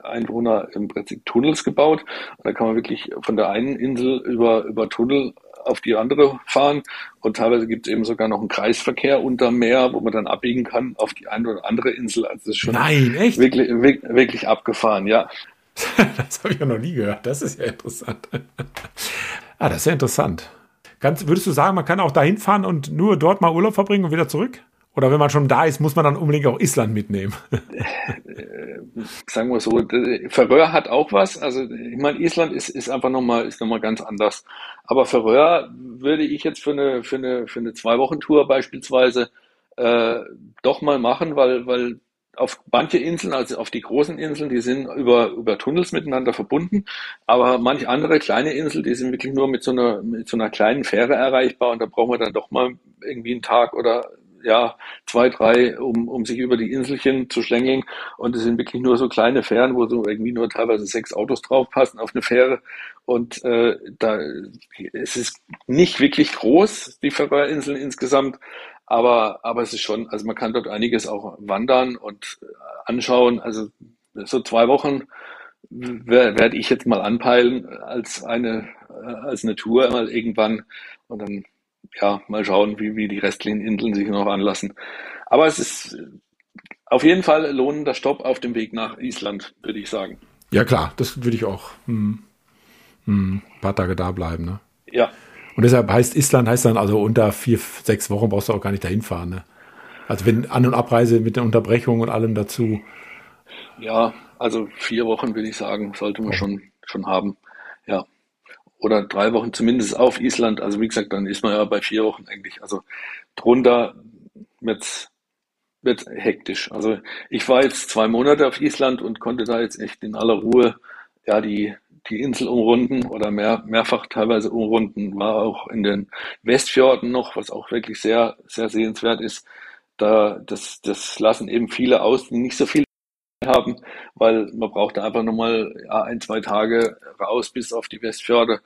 Einwohner im Prinzip Tunnels gebaut. Da kann man wirklich von der einen Insel über, über Tunnel auf die andere fahren. Und teilweise gibt es eben sogar noch einen Kreisverkehr unter Meer, wo man dann abbiegen kann auf die eine oder andere Insel. Also das ist schon Nein, echt? Wirklich, wirklich abgefahren, ja. das habe ich ja noch nie gehört. Das ist ja interessant. ah, das ist ja interessant. Kannst, würdest du sagen, man kann auch dahin fahren und nur dort mal Urlaub verbringen und wieder zurück? Oder wenn man schon da ist, muss man dann unbedingt auch Island mitnehmen? Sagen wir so, Färöer hat auch was. Also ich meine, Island ist, ist einfach nochmal ist noch ganz anders. Aber Färöer würde ich jetzt für eine, für eine, für eine Zwei-Wochen-Tour beispielsweise äh, doch mal machen, weil, weil auf manche Inseln, also auf die großen Inseln, die sind über, über Tunnels miteinander verbunden, aber manche andere kleine Inseln, die sind wirklich nur mit so einer, mit so einer kleinen Fähre erreichbar und da brauchen wir dann doch mal irgendwie einen Tag oder ja, zwei, drei, um, um sich über die Inselchen zu schlängeln. Und es sind wirklich nur so kleine Fähren, wo so irgendwie nur teilweise sechs Autos draufpassen auf eine Fähre. Und äh, da es ist nicht wirklich groß, die Färöerinseln insgesamt, aber, aber es ist schon, also man kann dort einiges auch wandern und anschauen. Also so zwei Wochen werde ich jetzt mal anpeilen als eine, als eine Tour mal irgendwann. Und dann ja, mal schauen, wie, wie die restlichen Inseln sich noch anlassen. Aber es ist auf jeden Fall lohnender Stopp auf dem Weg nach Island, würde ich sagen. Ja, klar, das würde ich auch. Hm. Hm. Ein paar Tage da bleiben, ne? Ja. Und deshalb heißt Island, heißt dann also unter vier, sechs Wochen brauchst du auch gar nicht dahin fahren, ne? Also wenn An- und Abreise mit der Unterbrechung und allem dazu. Ja, also vier Wochen würde ich sagen, sollte man oh. schon, schon haben. Ja oder drei Wochen zumindest auf Island. Also wie gesagt, dann ist man ja bei vier Wochen eigentlich. Also drunter wird's wird hektisch. Also ich war jetzt zwei Monate auf Island und konnte da jetzt echt in aller Ruhe ja die die Insel umrunden oder mehr, mehrfach teilweise umrunden, war auch in den Westfjorden noch, was auch wirklich sehr, sehr sehenswert ist. Da, das, das lassen eben viele aus, die nicht so viel haben, weil man braucht einfach nochmal ja, ein, zwei Tage raus bis auf die Westfjorde.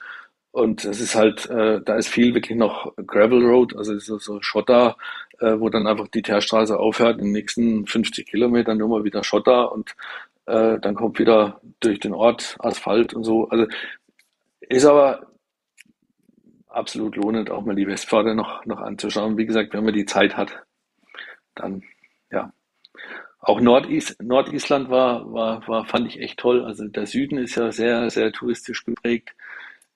Und es ist halt, äh, da ist viel wirklich noch Gravel Road, also so, Schotter, äh, wo dann einfach die Teerstraße aufhört, in den nächsten 50 Kilometern nur mal wieder Schotter und äh, dann kommt wieder durch den Ort Asphalt und so. Also ist aber absolut lohnend, auch mal die Westpfade noch, noch anzuschauen. Wie gesagt, wenn man die Zeit hat, dann auch Nordis Nordisland war, war, war, fand ich echt toll. Also der Süden ist ja sehr, sehr touristisch geprägt.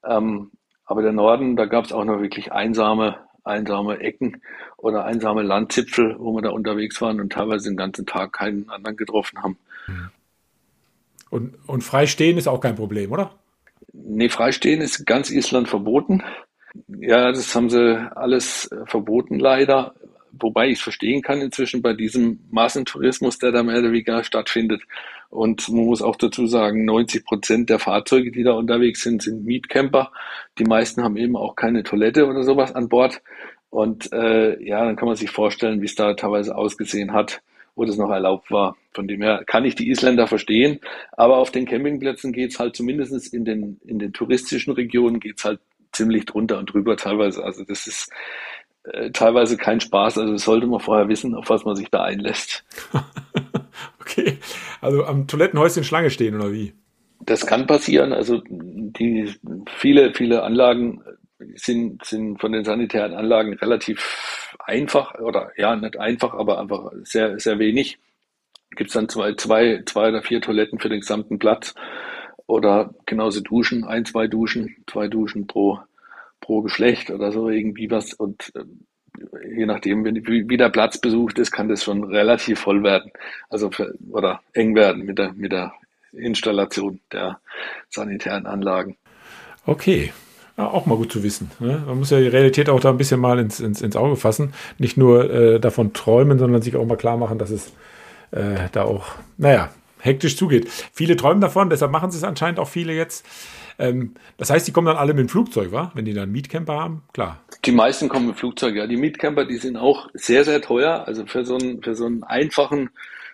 Ähm, aber der Norden, da gab es auch noch wirklich einsame, einsame Ecken oder einsame Landzipfel, wo wir da unterwegs waren und teilweise den ganzen Tag keinen anderen getroffen haben. Und, und freistehen ist auch kein Problem, oder? Nee, freistehen ist ganz Island verboten. Ja, das haben sie alles verboten leider wobei ich es verstehen kann inzwischen bei diesem Massentourismus, der da mehr oder weniger stattfindet. Und man muss auch dazu sagen, 90 Prozent der Fahrzeuge, die da unterwegs sind, sind Mietcamper. Die meisten haben eben auch keine Toilette oder sowas an Bord. Und äh, ja, dann kann man sich vorstellen, wie es da teilweise ausgesehen hat, wo das noch erlaubt war. Von dem her kann ich die Isländer verstehen. Aber auf den Campingplätzen geht's halt zumindest in den, in den touristischen Regionen geht's halt ziemlich drunter und drüber teilweise. Also das ist äh, teilweise kein Spaß. Also sollte man vorher wissen, auf was man sich da einlässt. okay, also am Toilettenhäuschen Schlange stehen oder wie? Das kann passieren. Also die viele, viele Anlagen sind, sind von den sanitären Anlagen relativ einfach oder ja, nicht einfach, aber einfach sehr, sehr wenig. Gibt es dann zwei, zwei, zwei oder vier Toiletten für den gesamten Platz oder genauso Duschen, ein, zwei Duschen, zwei Duschen pro, pro Geschlecht oder so irgendwie was und äh, je nachdem, wie, wie der Platz besucht ist, kann das schon relativ voll werden. Also für, oder eng werden mit der, mit der Installation der sanitären Anlagen. Okay. Auch mal gut zu wissen. Ne? Man muss ja die Realität auch da ein bisschen mal ins, ins, ins Auge fassen. Nicht nur äh, davon träumen, sondern sich auch mal klar machen, dass es äh, da auch, naja, hektisch zugeht. Viele träumen davon, deshalb machen sie es anscheinend auch viele jetzt. Ähm, das heißt, die kommen dann alle mit dem Flugzeug, wa? Wenn die dann einen Mietcamper haben, klar. Die meisten kommen mit Flugzeug, ja. Die Mietcamper, die sind auch sehr, sehr teuer. Also für so einen, für so einen einfachen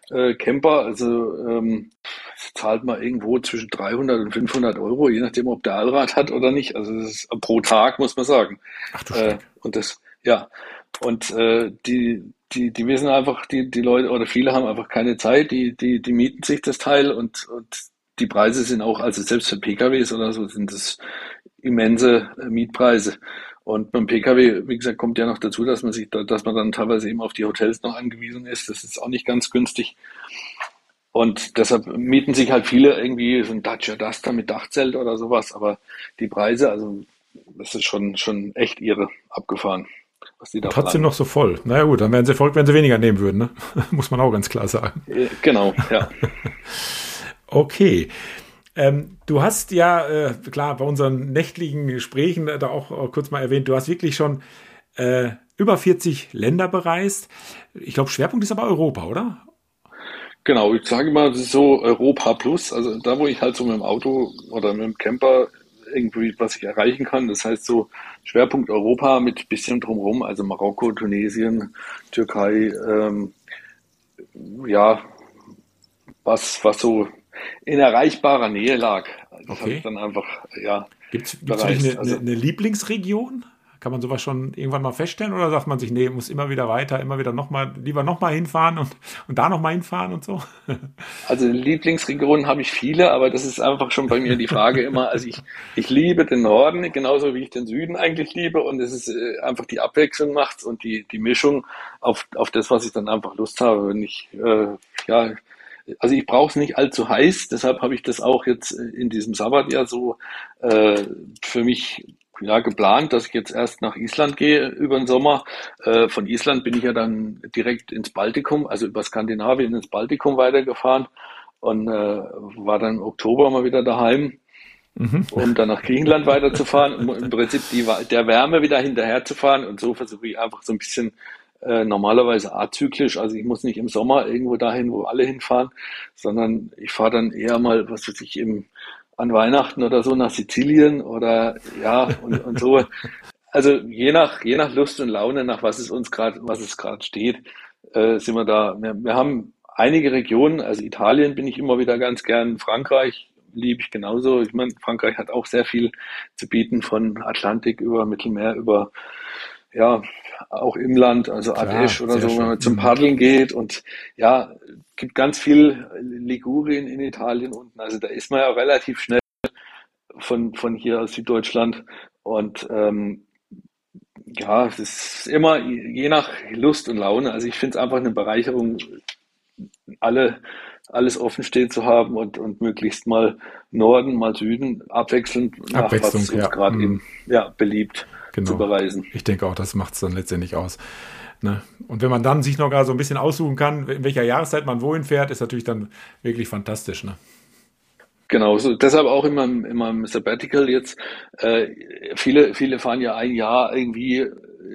äh, Camper, also ähm, zahlt man irgendwo zwischen 300 und 500 Euro, je nachdem, ob der Allrad hat oder nicht. Also das ist pro Tag, muss man sagen. Ach du äh, Und das, ja. Und äh, die, die, die wissen einfach, die, die Leute oder viele haben einfach keine Zeit, die, die, die mieten sich das Teil und, und die Preise sind auch, also selbst für PKWs oder so, sind das immense äh, Mietpreise. Und beim Pkw, wie gesagt, kommt ja noch dazu, dass man sich, dass man dann teilweise eben auf die Hotels noch angewiesen ist. Das ist auch nicht ganz günstig. Und deshalb mieten sich halt viele irgendwie so ein Dacia Duster mit Dachzelt oder sowas. Aber die Preise, also das ist schon, schon echt irre abgefahren. Was die da Trotzdem noch so voll. Naja gut, dann wären sie verrückt, wenn sie weniger nehmen würden. Ne? Muss man auch ganz klar sagen. Genau, ja. okay. Ähm, du hast ja, äh, klar, bei unseren nächtlichen Gesprächen da auch äh, kurz mal erwähnt, du hast wirklich schon äh, über 40 Länder bereist. Ich glaube, Schwerpunkt ist aber Europa, oder? Genau, ich sage mal, so Europa plus, also da, wo ich halt so mit dem Auto oder mit dem Camper irgendwie was ich erreichen kann. Das heißt so Schwerpunkt Europa mit bisschen drumherum, also Marokko, Tunesien, Türkei, ähm, ja, was, was so in erreichbarer Nähe lag. Das okay. dann einfach, ja. Gibt es eine, also, eine Lieblingsregion? Kann man sowas schon irgendwann mal feststellen oder sagt man sich, nee, muss immer wieder weiter, immer wieder nochmal, lieber nochmal hinfahren und, und da nochmal hinfahren und so? Also Lieblingsregionen habe ich viele, aber das ist einfach schon bei mir die Frage immer. Also ich, ich liebe den Norden, genauso wie ich den Süden eigentlich liebe und es ist äh, einfach die Abwechslung macht's und die, die Mischung auf, auf das, was ich dann einfach Lust habe. Wenn ich, äh, ja, also ich brauche es nicht allzu heiß, deshalb habe ich das auch jetzt in diesem Sabbatjahr so äh, für mich ja, geplant, dass ich jetzt erst nach Island gehe über den Sommer. Äh, von Island bin ich ja dann direkt ins Baltikum, also über Skandinavien ins Baltikum weitergefahren und äh, war dann im Oktober mal wieder daheim, mhm. um dann nach Griechenland weiterzufahren, um im Prinzip die, der Wärme wieder hinterherzufahren und so versuche ich einfach so ein bisschen äh, normalerweise azyklisch, also ich muss nicht im Sommer irgendwo dahin, wo alle hinfahren, sondern ich fahre dann eher mal, was weiß ich, im an Weihnachten oder so nach Sizilien oder ja und, und so. Also je nach je nach Lust und Laune, nach was es uns gerade was es gerade steht, äh, sind wir da. Wir, wir haben einige Regionen, also Italien bin ich immer wieder ganz gern, Frankreich liebe ich genauso. Ich meine, Frankreich hat auch sehr viel zu bieten von Atlantik über Mittelmeer über ja, auch im Land, also Ardèche oder so, schön. wenn man zum mhm. Paddeln geht und ja, gibt ganz viel Ligurien in Italien unten. Also da ist man ja relativ schnell von, von hier aus Süddeutschland. Und ähm, ja, es ist immer je nach Lust und Laune. Also ich finde es einfach eine Bereicherung, alle, alles offen stehen zu haben und, und möglichst mal Norden, mal Süden, abwechselnd nach was uns ja. gerade mhm. ja, beliebt genau. zu bereisen. Ich denke auch, das macht es dann letztendlich aus. Ne? Und wenn man dann sich noch gar so ein bisschen aussuchen kann, in welcher Jahreszeit man wohin fährt, ist natürlich dann wirklich fantastisch. Ne? Genau, so, deshalb auch in meinem, in meinem Sabbatical jetzt. Äh, viele, viele fahren ja ein Jahr irgendwie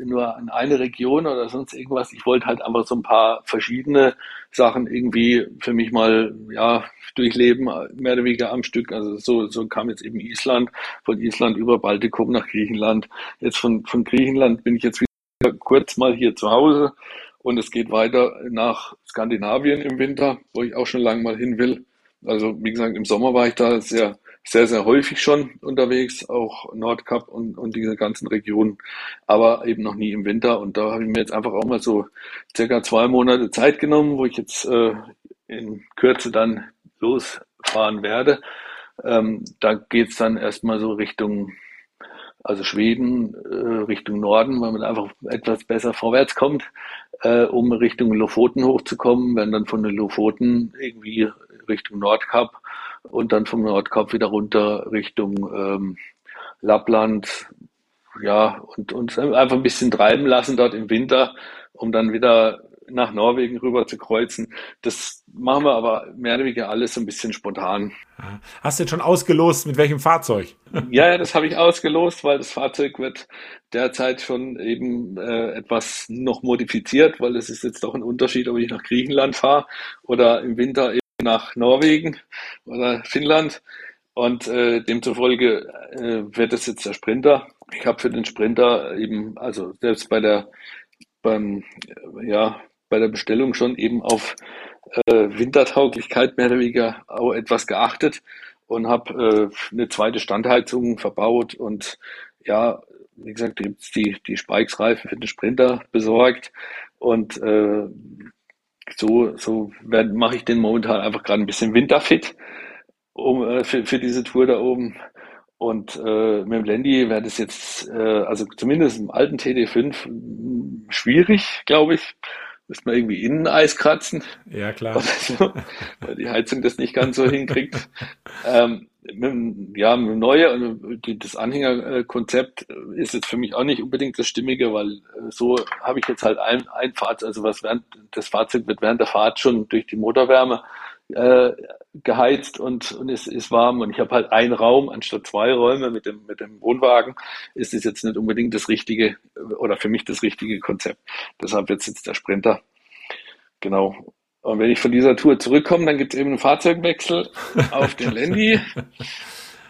nur in eine Region oder sonst irgendwas. Ich wollte halt einfach so ein paar verschiedene Sachen irgendwie für mich mal ja durchleben, mehr oder weniger am Stück. Also so, so kam jetzt eben Island, von Island über Baltikum nach Griechenland. Jetzt von, von Griechenland bin ich jetzt wieder kurz mal hier zu Hause und es geht weiter nach Skandinavien im Winter, wo ich auch schon lange mal hin will. Also wie gesagt, im Sommer war ich da sehr, sehr, sehr häufig schon unterwegs, auch Nordkap und, und diese ganzen Regionen, aber eben noch nie im Winter. Und da habe ich mir jetzt einfach auch mal so circa zwei Monate Zeit genommen, wo ich jetzt äh, in Kürze dann losfahren werde. Ähm, da geht's dann erstmal so Richtung also Schweden äh, Richtung Norden, weil man einfach etwas besser vorwärts kommt, äh, um Richtung Lofoten hochzukommen, wenn dann von den Lofoten irgendwie Richtung Nordkap und dann vom Nordkap wieder runter Richtung ähm, Lappland, ja, und uns einfach ein bisschen treiben lassen dort im Winter, um dann wieder nach Norwegen rüber zu kreuzen. Das machen wir aber mehr oder weniger alles so ein bisschen spontan. Hast du jetzt schon ausgelost, mit welchem Fahrzeug? Ja, ja, das habe ich ausgelost, weil das Fahrzeug wird derzeit schon eben äh, etwas noch modifiziert, weil es ist jetzt doch ein Unterschied, ob ich nach Griechenland fahre oder im Winter eben nach Norwegen oder Finnland. Und äh, demzufolge äh, wird es jetzt der Sprinter. Ich habe für den Sprinter eben, also selbst bei der beim, ja, bei der Bestellung schon eben auf äh, Wintertauglichkeit mehr oder weniger auch etwas geachtet und habe äh, eine zweite Standheizung verbaut und ja, wie gesagt, die, die Spikes-Reifen für den Sprinter besorgt und äh, so, so mache ich den momentan einfach gerade ein bisschen winterfit um, äh, für, für diese Tour da oben. Und äh, mit dem Landy wäre das jetzt, äh, also zumindest im alten TD5 schwierig, glaube ich. Müsste man irgendwie innen Eis kratzen. Ja, klar. So, weil die Heizung das nicht ganz so hinkriegt. ähm, ja, mit neue und das Anhängerkonzept ist jetzt für mich auch nicht unbedingt das Stimmige, weil äh, so habe ich jetzt halt ein, ein Fahrzeug, also was während das Fahrzeug wird während der Fahrt schon durch die Motorwärme äh, geheizt und, und es ist warm und ich habe halt einen Raum anstatt zwei Räume mit dem, mit dem Wohnwagen, ist es jetzt nicht unbedingt das richtige oder für mich das richtige Konzept. Deshalb wird jetzt der Sprinter. Genau. Und wenn ich von dieser Tour zurückkomme, dann gibt es eben einen Fahrzeugwechsel auf den Landy,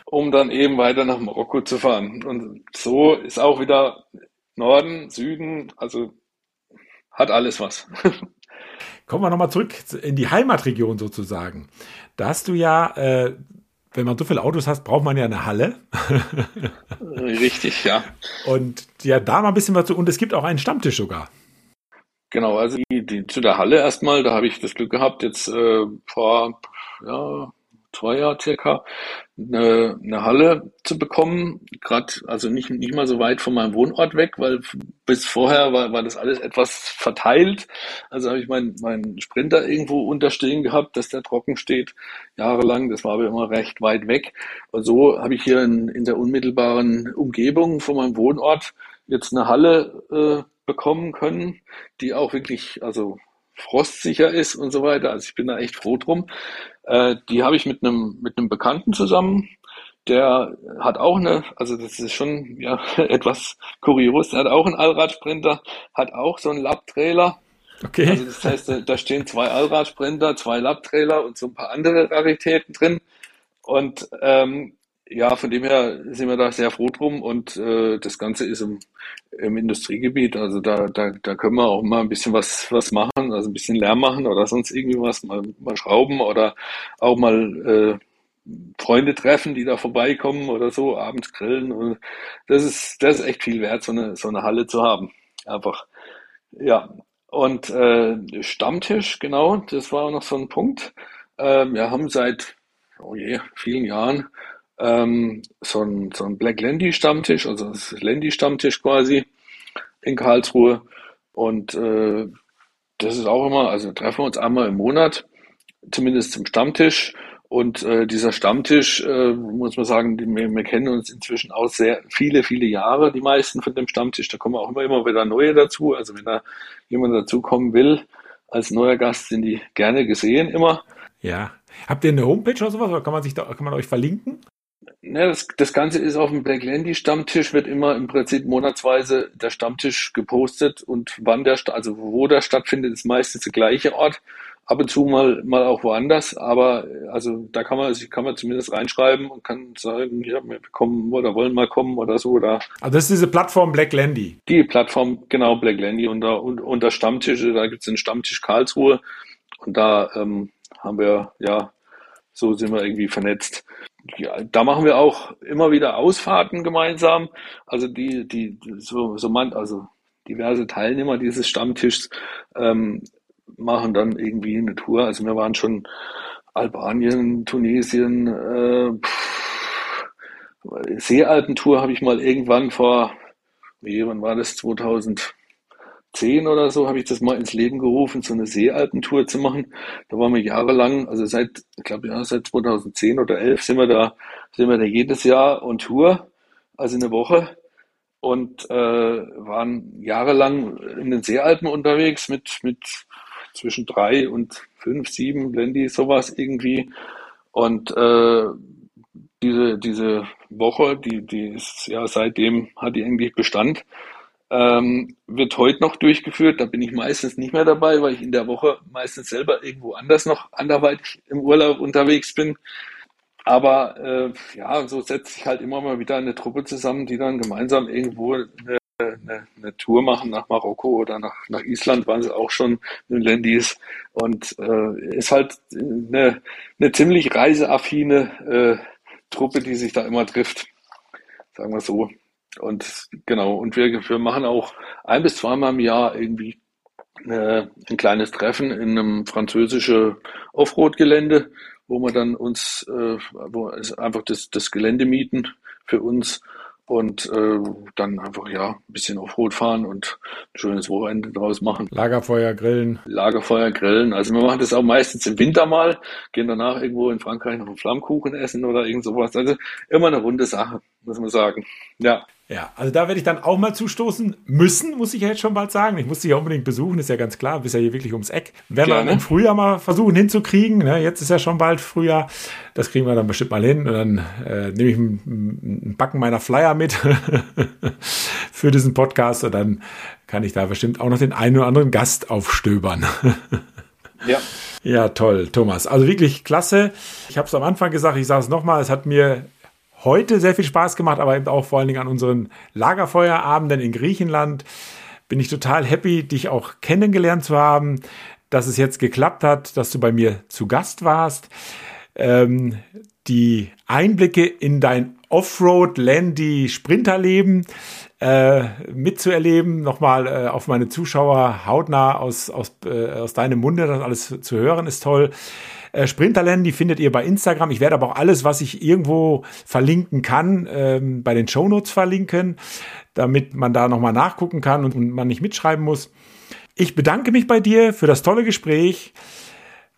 um dann eben weiter nach Marokko zu fahren. Und so ist auch wieder Norden, Süden, also hat alles was. Kommen wir nochmal zurück in die Heimatregion sozusagen. Da hast du ja, äh, wenn man so viele Autos hat, braucht man ja eine Halle. Richtig, ja. Und ja, da mal ein bisschen was zu. Und es gibt auch einen Stammtisch sogar. Genau, also die, die, zu der Halle erstmal, da habe ich das Glück gehabt, jetzt äh, vor ja, zwei Jahren circa eine, eine Halle zu bekommen. Gerade, also nicht, nicht mal so weit von meinem Wohnort weg, weil bis vorher war, war das alles etwas verteilt. Also habe ich meinen mein Sprinter irgendwo unterstehen gehabt, dass der trocken steht, jahrelang. Das war aber immer recht weit weg. Und so habe ich hier in, in der unmittelbaren Umgebung von meinem Wohnort jetzt eine Halle äh, bekommen können, die auch wirklich, also frostsicher ist und so weiter. Also ich bin da echt froh drum. Äh, die habe ich mit einem mit einem Bekannten zusammen. Der hat auch eine, also das ist schon ja etwas kurios. Der hat auch einen Allradsprinter, hat auch so einen Lab-Trailer. Okay. Also das heißt, da, da stehen zwei Allradsprinter, zwei Lab-Trailer und so ein paar andere Raritäten drin. Und ähm, ja, von dem her sind wir da sehr froh drum und äh, das Ganze ist im, im Industriegebiet, also da, da, da können wir auch mal ein bisschen was, was machen, also ein bisschen Lärm machen oder sonst irgendwie was, mal, mal schrauben oder auch mal äh, Freunde treffen, die da vorbeikommen oder so, abends grillen. Und das ist, das ist echt viel wert, so eine, so eine Halle zu haben. Einfach. Ja. Und äh, Stammtisch, genau, das war auch noch so ein Punkt. Äh, wir haben seit oh je, vielen Jahren ähm, so ein, so ein Black Landy Stammtisch, also das Landy Stammtisch quasi in Karlsruhe. Und äh, das ist auch immer, also treffen wir uns einmal im Monat, zumindest zum Stammtisch. Und äh, dieser Stammtisch, äh, muss man sagen, die, wir, wir kennen uns inzwischen auch sehr viele, viele Jahre, die meisten von dem Stammtisch. Da kommen auch immer, immer wieder neue dazu. Also wenn da jemand dazukommen will, als neuer Gast sind die gerne gesehen immer. Ja. Habt ihr eine Homepage oder sowas? Oder kann man sich da, kann man euch verlinken? Ja, das, das Ganze ist auf dem Black Landy Stammtisch, wird immer im Prinzip monatsweise der Stammtisch gepostet und wann der, also wo der stattfindet, ist meistens der gleiche Ort. Ab und zu mal, mal auch woanders, aber also da kann man, also kann man zumindest reinschreiben und kann sagen, ja, wir kommen oder wollen mal kommen oder so. Oder also das ist diese Plattform Black Landy. Die Plattform, genau, Black Landy unter, unter Stammtische, da gibt es den Stammtisch Karlsruhe und da ähm, haben wir, ja, so sind wir irgendwie vernetzt ja, da machen wir auch immer wieder Ausfahrten gemeinsam. Also die, die, so, so man, also diverse Teilnehmer dieses Stammtischs ähm, machen dann irgendwie eine Tour. Also wir waren schon Albanien, Tunesien, äh, Seealpentour habe ich mal irgendwann vor, wie, wann war das, 2010 oder so, habe ich das mal ins Leben gerufen, so eine Seealpentour zu machen. Da waren wir jahrelang, also seit, ich glaube ja, seit 2010 oder 11 sind wir da, sind wir da jedes Jahr on Tour, also eine Woche und äh, waren jahrelang in den Seealpen unterwegs mit, mit zwischen drei und fünf, sieben Blendy, sowas irgendwie. Und äh, diese, diese Woche, die, die ist ja seitdem hat die eigentlich Bestand, ähm, wird heute noch durchgeführt. Da bin ich meistens nicht mehr dabei, weil ich in der Woche meistens selber irgendwo anders noch anderweitig im Urlaub unterwegs bin. Aber äh, ja, so setzt sich halt immer mal wieder eine Truppe zusammen, die dann gemeinsam irgendwo eine, eine, eine Tour machen nach Marokko oder nach, nach Island, waren sie auch schon in Landis. Und äh, ist halt eine, eine ziemlich reiseaffine äh, Truppe, die sich da immer trifft. Sagen wir so. Und genau, und wir, wir machen auch ein bis zweimal im Jahr irgendwie äh, ein kleines Treffen in einem französischen Offroad-Gelände wo wir dann uns, äh, wo einfach das, das Gelände mieten für uns und äh, dann einfach ja ein bisschen Offroad fahren und ein schönes Wochenende draus machen. Lagerfeuer grillen. Lagerfeuer grillen. Also wir machen das auch meistens im Winter mal, gehen danach irgendwo in Frankreich noch einen Flammkuchen essen oder irgend sowas. Also immer eine runde Sache, muss man sagen. Ja. Ja, also da werde ich dann auch mal zustoßen müssen, muss ich ja jetzt schon bald sagen. Ich muss dich ja unbedingt besuchen, ist ja ganz klar, bist ja hier wirklich ums Eck. Werden wir im Frühjahr mal versuchen hinzukriegen. Ne? Jetzt ist ja schon bald Frühjahr. Das kriegen wir dann bestimmt mal hin. Und dann äh, nehme ich ein, ein Backen meiner Flyer mit für diesen Podcast. Und dann kann ich da bestimmt auch noch den einen oder anderen Gast aufstöbern. ja. Ja, toll, Thomas. Also wirklich klasse. Ich habe es am Anfang gesagt, ich sage es nochmal, es hat mir heute sehr viel Spaß gemacht, aber eben auch vor allen Dingen an unseren Lagerfeuerabenden in Griechenland. Bin ich total happy, dich auch kennengelernt zu haben, dass es jetzt geklappt hat, dass du bei mir zu Gast warst. Ähm, die Einblicke in dein Offroad-Landy-Sprinterleben äh, mitzuerleben, nochmal äh, auf meine Zuschauer hautnah aus, aus, äh, aus deinem Munde, das alles zu hören, ist toll. Äh, Sprinterland, die findet ihr bei Instagram. Ich werde aber auch alles, was ich irgendwo verlinken kann, ähm, bei den Shownotes verlinken, damit man da nochmal nachgucken kann und, und man nicht mitschreiben muss. Ich bedanke mich bei dir für das tolle Gespräch,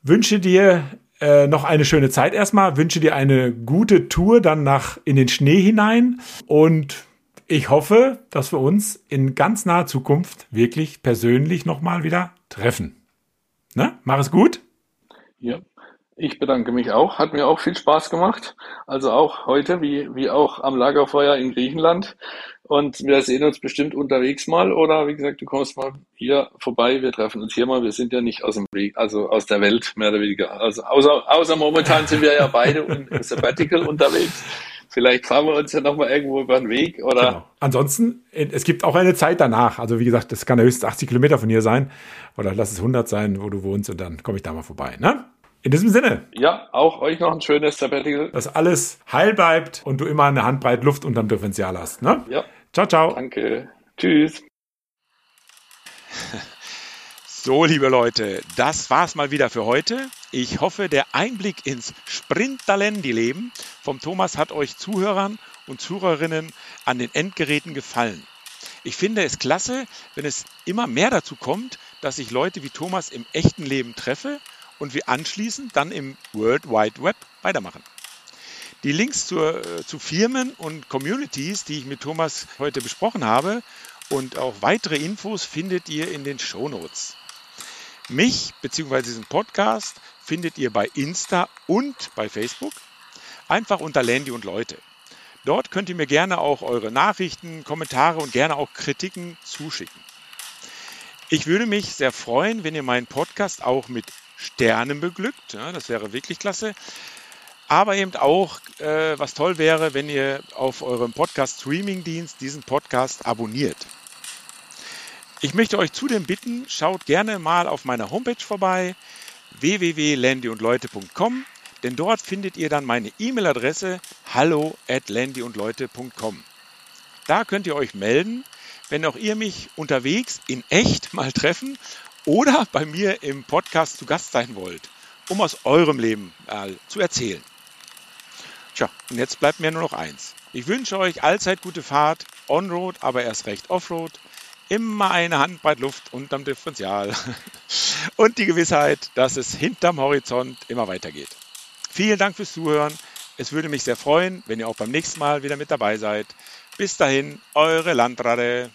wünsche dir äh, noch eine schöne Zeit erstmal, wünsche dir eine gute Tour dann nach in den Schnee hinein und ich hoffe, dass wir uns in ganz naher Zukunft wirklich persönlich nochmal wieder treffen. Ne? Mach es gut. Ja, ich bedanke mich auch. Hat mir auch viel Spaß gemacht. Also auch heute, wie, wie auch am Lagerfeuer in Griechenland. Und wir sehen uns bestimmt unterwegs mal. Oder wie gesagt, du kommst mal hier vorbei. Wir treffen uns hier mal. Wir sind ja nicht aus dem Weg, also aus der Welt, mehr oder weniger. Also außer, außer momentan sind wir ja beide im Sabbatical unterwegs. Vielleicht fahren wir uns ja nochmal irgendwo über den Weg oder. Genau. Ansonsten, es gibt auch eine Zeit danach. Also wie gesagt, das kann höchstens 80 Kilometer von hier sein. Oder lass es 100 sein, wo du wohnst und dann komme ich da mal vorbei. Ne? In diesem Sinne. Ja, auch euch noch ein schönes Sabbatical. Dass alles heil bleibt und du immer eine Handbreit Luft unterm Differential hast. Ne? Ja. Ciao, ciao. Danke. Tschüss. So, liebe Leute, das war's mal wieder für heute. Ich hoffe, der Einblick ins Sprinterlendi-Leben vom Thomas hat euch Zuhörern und Zuhörerinnen an den Endgeräten gefallen. Ich finde es klasse, wenn es immer mehr dazu kommt, dass ich Leute wie Thomas im echten Leben treffe und wir anschließend dann im World Wide Web weitermachen. Die Links zur, äh, zu Firmen und Communities, die ich mit Thomas heute besprochen habe und auch weitere Infos findet ihr in den Show Notes. Mich bzw. diesen Podcast findet ihr bei Insta und bei Facebook. Einfach unter Landy und Leute. Dort könnt ihr mir gerne auch eure Nachrichten, Kommentare und gerne auch Kritiken zuschicken. Ich würde mich sehr freuen, wenn ihr meinen Podcast auch mit Sternen beglückt. Ja, das wäre wirklich klasse. Aber eben auch, äh, was toll wäre, wenn ihr auf eurem Podcast-Streaming-Dienst diesen Podcast abonniert. Ich möchte euch zudem bitten, schaut gerne mal auf meiner Homepage vorbei, www.landyundleute.com, denn dort findet ihr dann meine E-Mail-Adresse hallo at landyundleute.com. Da könnt ihr euch melden, wenn auch ihr mich unterwegs in echt mal treffen oder bei mir im Podcast zu Gast sein wollt, um aus eurem Leben äh, zu erzählen. Tja, und jetzt bleibt mir nur noch eins. Ich wünsche euch allzeit gute Fahrt, On-Road, aber erst recht Offroad. Immer eine Handbreit Luft unterm Differential und die Gewissheit, dass es hinterm Horizont immer weitergeht. Vielen Dank fürs Zuhören. Es würde mich sehr freuen, wenn ihr auch beim nächsten Mal wieder mit dabei seid. Bis dahin, eure Landrade.